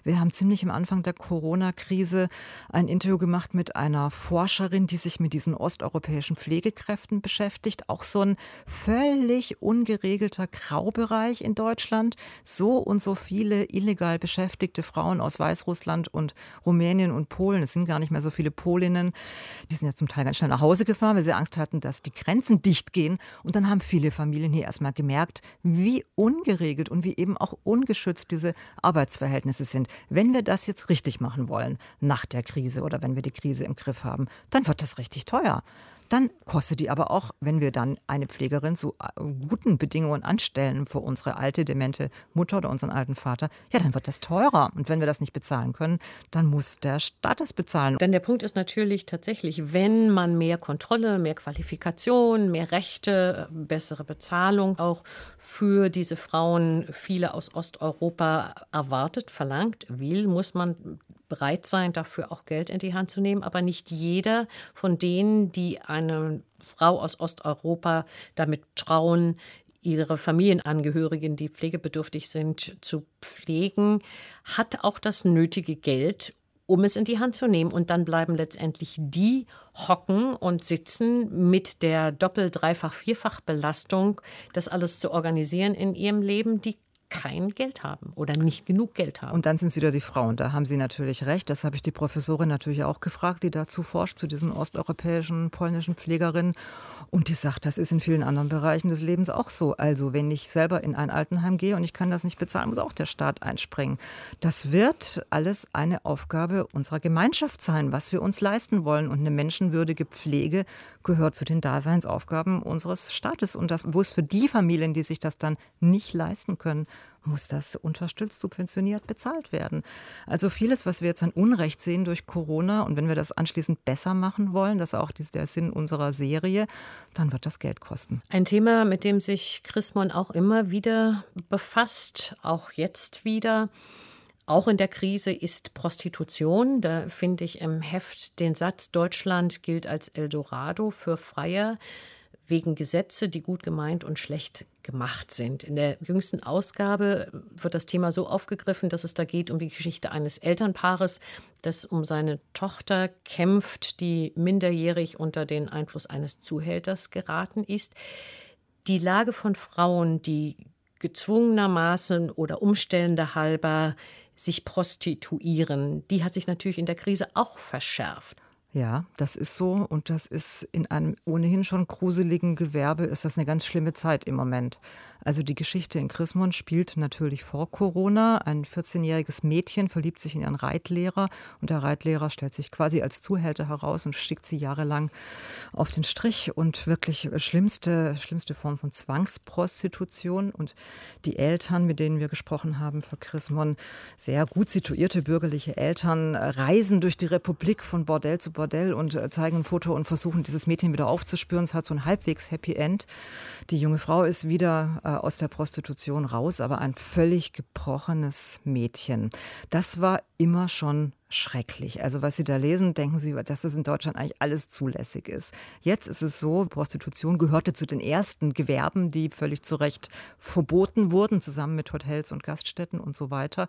Wir haben ziemlich am Anfang der Corona-Krise ein Interview gemacht mit einer Forscherin, die sich mit diesen osteuropäischen Pflegekräften beschäftigt. Auch so ein völlig ungeregelter Graubereich in Deutschland. So und so viele illegal beschäftigte Frauen aus Weißrussland und Rumänien und Polen. Es sind gar nicht mehr so viele Polinnen. Die sind jetzt zum Teil ganz schnell nach Hause gefahren, weil sie Angst hatten, dass die Grenzen dicht gehen. Und dann haben viele Familien hier erstmal gemerkt, wie ungeregelt und wie eben auch ungeschützt diese Arbeitsverhältnisse sind. Wenn wir das jetzt richtig machen wollen, nach der Krise oder wenn wir die Krise im Griff haben, dann wird das richtig teuer dann kostet die aber auch, wenn wir dann eine Pflegerin zu äh, guten Bedingungen anstellen für unsere alte, demente Mutter oder unseren alten Vater, ja, dann wird das teurer. Und wenn wir das nicht bezahlen können, dann muss der Staat das bezahlen. Denn der Punkt ist natürlich tatsächlich, wenn man mehr Kontrolle, mehr Qualifikation, mehr Rechte, bessere Bezahlung auch für diese Frauen, viele aus Osteuropa erwartet, verlangt, will, muss man bereit sein, dafür auch Geld in die Hand zu nehmen. Aber nicht jeder von denen, die eine Frau aus Osteuropa damit trauen, ihre Familienangehörigen, die pflegebedürftig sind, zu pflegen, hat auch das nötige Geld, um es in die Hand zu nehmen. Und dann bleiben letztendlich die hocken und sitzen mit der Doppel-, Dreifach-, Vierfach-Belastung, das alles zu organisieren in ihrem Leben, die kein Geld haben oder nicht genug Geld haben. Und dann sind es wieder die Frauen. Da haben Sie natürlich recht. Das habe ich die Professorin natürlich auch gefragt, die dazu forscht, zu diesen osteuropäischen, polnischen Pflegerinnen. Und die sagt, das ist in vielen anderen Bereichen des Lebens auch so. Also wenn ich selber in ein Altenheim gehe und ich kann das nicht bezahlen, muss auch der Staat einspringen. Das wird alles eine Aufgabe unserer Gemeinschaft sein, was wir uns leisten wollen. Und eine menschenwürdige Pflege gehört zu den Daseinsaufgaben unseres Staates. Und das, es für die Familien, die sich das dann nicht leisten können, muss das unterstützt, subventioniert, bezahlt werden. Also vieles, was wir jetzt an Unrecht sehen durch Corona und wenn wir das anschließend besser machen wollen, das ist auch der Sinn unserer Serie, dann wird das Geld kosten. Ein Thema, mit dem sich Chrismon auch immer wieder befasst, auch jetzt wieder. Auch in der Krise ist Prostitution. Da finde ich im Heft den Satz, Deutschland gilt als Eldorado für Freier wegen Gesetze, die gut gemeint und schlecht gemacht sind. In der jüngsten Ausgabe wird das Thema so aufgegriffen, dass es da geht um die Geschichte eines Elternpaares, das um seine Tochter kämpft, die minderjährig unter den Einfluss eines Zuhälters geraten ist. Die Lage von Frauen, die gezwungenermaßen oder umstellender halber sich prostituieren, die hat sich natürlich in der Krise auch verschärft. Ja, das ist so und das ist in einem ohnehin schon gruseligen Gewerbe ist das eine ganz schlimme Zeit im Moment. Also die Geschichte in Chrismon spielt natürlich vor Corona. Ein 14-jähriges Mädchen verliebt sich in ihren Reitlehrer und der Reitlehrer stellt sich quasi als Zuhälter heraus und schickt sie jahrelang auf den Strich und wirklich schlimmste, schlimmste Form von Zwangsprostitution. Und die Eltern, mit denen wir gesprochen haben für Chrismon, sehr gut situierte bürgerliche Eltern, reisen durch die Republik von Bordell zu Bordell und zeigen ein Foto und versuchen, dieses Mädchen wieder aufzuspüren. Es hat so ein halbwegs Happy End. Die junge Frau ist wieder äh, aus der Prostitution raus, aber ein völlig gebrochenes Mädchen. Das war immer schon schrecklich. Also was Sie da lesen, denken Sie, dass das in Deutschland eigentlich alles zulässig ist. Jetzt ist es so, Prostitution gehörte zu den ersten Gewerben, die völlig zu Recht verboten wurden, zusammen mit Hotels und Gaststätten und so weiter.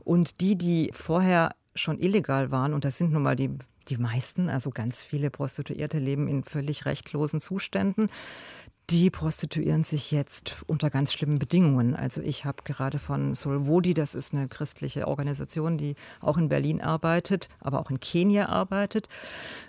Und die, die vorher schon illegal waren, und das sind nun mal die die meisten, also ganz viele Prostituierte, leben in völlig rechtlosen Zuständen. Die prostituieren sich jetzt unter ganz schlimmen Bedingungen. Also ich habe gerade von Solvodi, das ist eine christliche Organisation, die auch in Berlin arbeitet, aber auch in Kenia arbeitet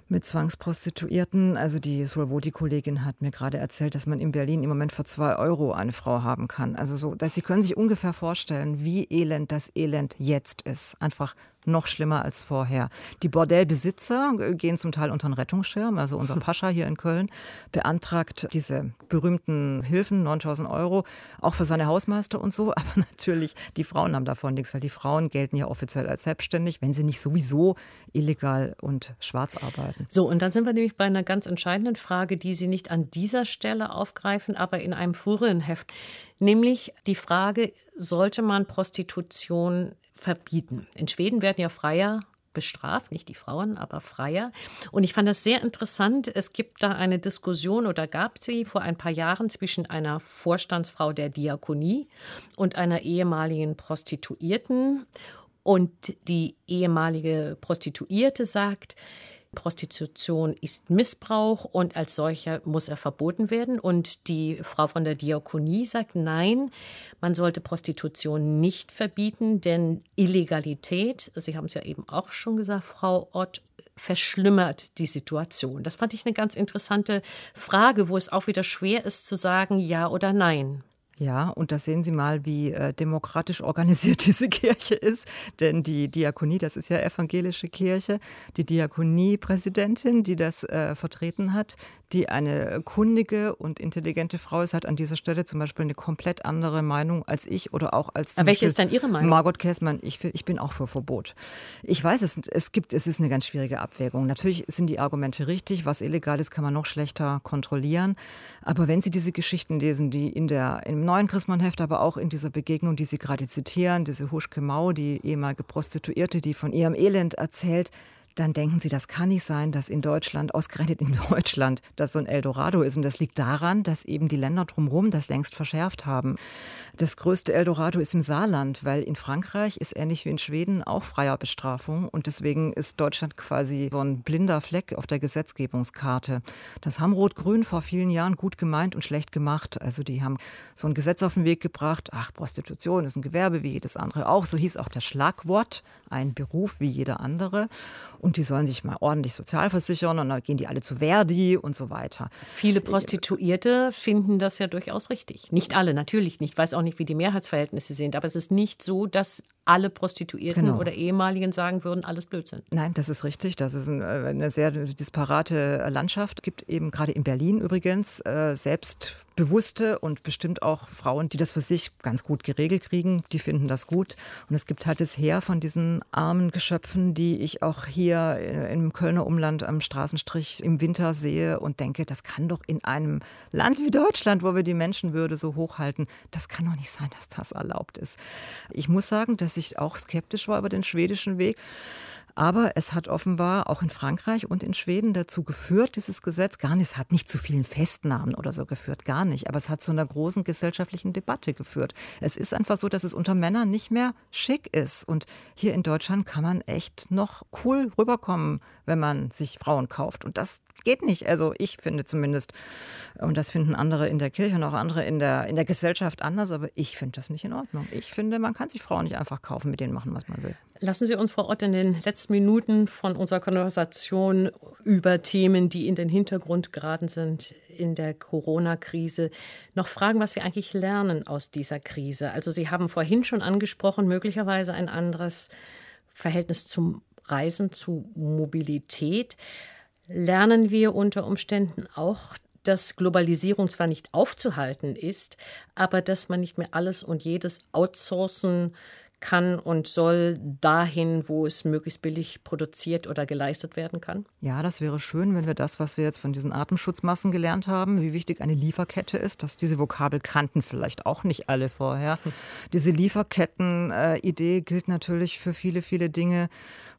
mit Zwangsprostituierten. Also die Solvodi-Kollegin hat mir gerade erzählt, dass man in Berlin im Moment für zwei Euro eine Frau haben kann. Also so, dass Sie können sich ungefähr vorstellen, wie elend das Elend jetzt ist. Einfach noch schlimmer als vorher. Die Bordellbesitzer gehen zum Teil unter den Rettungsschirm. Also unser *laughs* Pascha hier in Köln beantragt diese berühmten Hilfen, 9000 Euro, auch für seine Hausmeister und so. *laughs* Aber natürlich, die Frauen haben davon nichts, weil die Frauen gelten ja offiziell als selbstständig, wenn sie nicht sowieso illegal und schwarz arbeiten. So, und dann sind wir nämlich bei einer ganz entscheidenden Frage, die Sie nicht an dieser Stelle aufgreifen, aber in einem früheren Heft. Nämlich die Frage, sollte man Prostitution verbieten? In Schweden werden ja Freier bestraft, nicht die Frauen, aber Freier. Und ich fand das sehr interessant. Es gibt da eine Diskussion oder gab sie vor ein paar Jahren zwischen einer Vorstandsfrau der Diakonie und einer ehemaligen Prostituierten. Und die ehemalige Prostituierte sagt, Prostitution ist Missbrauch und als solcher muss er verboten werden. Und die Frau von der Diakonie sagt, nein, man sollte Prostitution nicht verbieten, denn Illegalität, Sie haben es ja eben auch schon gesagt, Frau Ott, verschlimmert die Situation. Das fand ich eine ganz interessante Frage, wo es auch wieder schwer ist zu sagen ja oder nein. Ja, und da sehen Sie mal, wie äh, demokratisch organisiert *laughs* diese Kirche ist. Denn die Diakonie, das ist ja evangelische Kirche, die Diakoniepräsidentin, die das äh, vertreten hat, die eine kundige und intelligente Frau ist, hat an dieser Stelle zum Beispiel eine komplett andere Meinung als ich oder auch als Aber welche ist denn Ihre Meinung? Margot Käßmann, ich, ich bin auch für Verbot. Ich weiß, es, es gibt, es ist eine ganz schwierige Abwägung. Natürlich sind die Argumente richtig. Was illegal ist, kann man noch schlechter kontrollieren. Aber wenn Sie diese Geschichten lesen, die in der, neuen Christmann-Heft, aber auch in dieser Begegnung, die Sie gerade zitieren, diese Huschke Mau, die ehemalige Prostituierte, die von ihrem Elend erzählt, dann denken Sie, das kann nicht sein, dass in Deutschland, ausgerechnet in *laughs* Deutschland, das so ein Eldorado ist. Und das liegt daran, dass eben die Länder drumherum das längst verschärft haben. Das größte Eldorado ist im Saarland, weil in Frankreich ist ähnlich wie in Schweden auch freier Bestrafung. Und deswegen ist Deutschland quasi so ein blinder Fleck auf der Gesetzgebungskarte. Das haben Rot-Grün vor vielen Jahren gut gemeint und schlecht gemacht. Also die haben so ein Gesetz auf den Weg gebracht. Ach, Prostitution ist ein Gewerbe wie jedes andere auch. So hieß auch das Schlagwort. Ein Beruf wie jeder andere und die sollen sich mal ordentlich sozial versichern und dann gehen die alle zu Verdi und so weiter. Viele Prostituierte finden das ja durchaus richtig. Nicht alle, natürlich nicht. Ich weiß auch nicht, wie die Mehrheitsverhältnisse sind, aber es ist nicht so, dass alle Prostituierten genau. oder Ehemaligen sagen würden, alles Blödsinn. Nein, das ist richtig. Das ist äh, eine sehr disparate Landschaft. Es gibt eben gerade in Berlin übrigens äh, selbst bewusste und bestimmt auch Frauen, die das für sich ganz gut geregelt kriegen, die finden das gut. Und es gibt halt das Heer von diesen armen Geschöpfen, die ich auch hier äh, im Kölner Umland am Straßenstrich im Winter sehe und denke, das kann doch in einem Land wie Deutschland, wo wir die Menschenwürde so hochhalten, das kann doch nicht sein, dass das erlaubt ist. Ich muss sagen, dass ich auch skeptisch war über den schwedischen Weg. Aber es hat offenbar auch in Frankreich und in Schweden dazu geführt, dieses Gesetz, gar nicht, es hat nicht zu vielen Festnahmen oder so geführt, gar nicht, aber es hat zu einer großen gesellschaftlichen Debatte geführt. Es ist einfach so, dass es unter Männern nicht mehr schick ist. Und hier in Deutschland kann man echt noch cool rüberkommen, wenn man sich Frauen kauft. Und das geht nicht. Also ich finde zumindest, und das finden andere in der Kirche und auch andere in der, in der Gesellschaft anders, aber ich finde das nicht in Ordnung. Ich finde, man kann sich Frauen nicht einfach kaufen, mit denen machen, was man will. Lassen Sie uns, Frau Ott, in den letzten Minuten von unserer Konversation über Themen, die in den Hintergrund geraten sind, in der Corona-Krise, noch fragen, was wir eigentlich lernen aus dieser Krise. Also Sie haben vorhin schon angesprochen, möglicherweise ein anderes Verhältnis zum Reisen, zu Mobilität. Lernen wir unter Umständen auch, dass Globalisierung zwar nicht aufzuhalten ist, aber dass man nicht mehr alles und jedes outsourcen kann und soll dahin, wo es möglichst billig produziert oder geleistet werden kann? Ja, das wäre schön, wenn wir das, was wir jetzt von diesen Atemschutzmassen gelernt haben, wie wichtig eine Lieferkette ist, dass diese Vokabel kannten vielleicht auch nicht alle vorher. Diese Lieferketten-Idee gilt natürlich für viele, viele Dinge,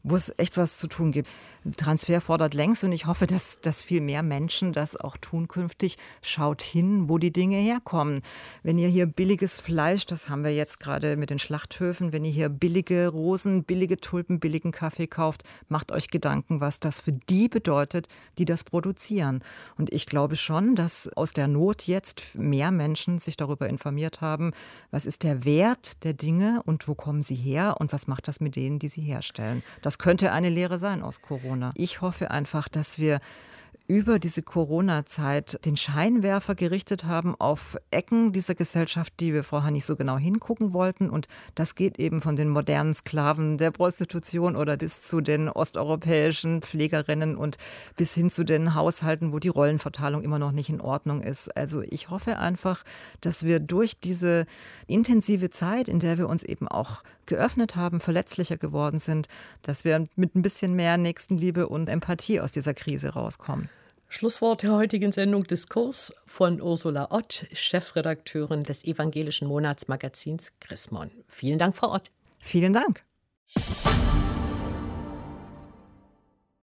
wo es echt was zu tun gibt. Transfer fordert längst und ich hoffe, dass, dass viel mehr Menschen das auch tun künftig. Schaut hin, wo die Dinge herkommen. Wenn ihr hier billiges Fleisch, das haben wir jetzt gerade mit den Schlachthöfen, wenn ihr hier billige Rosen, billige Tulpen, billigen Kaffee kauft, macht euch Gedanken, was das für die bedeutet, die das produzieren. Und ich glaube schon, dass aus der Not jetzt mehr Menschen sich darüber informiert haben, was ist der Wert der Dinge und wo kommen sie her und was macht das mit denen, die sie herstellen. Das könnte eine Lehre sein aus Corona. Ich hoffe einfach, dass wir über diese Corona-Zeit den Scheinwerfer gerichtet haben auf Ecken dieser Gesellschaft, die wir vorher nicht so genau hingucken wollten. Und das geht eben von den modernen Sklaven der Prostitution oder bis zu den osteuropäischen Pflegerinnen und bis hin zu den Haushalten, wo die Rollenverteilung immer noch nicht in Ordnung ist. Also ich hoffe einfach, dass wir durch diese intensive Zeit, in der wir uns eben auch geöffnet haben, verletzlicher geworden sind, dass wir mit ein bisschen mehr Nächstenliebe und Empathie aus dieser Krise rauskommen. Schlusswort der heutigen Sendung Diskurs von Ursula Ott, Chefredakteurin des evangelischen Monatsmagazins Chrismon. Vielen Dank, Frau Ott. Vielen Dank.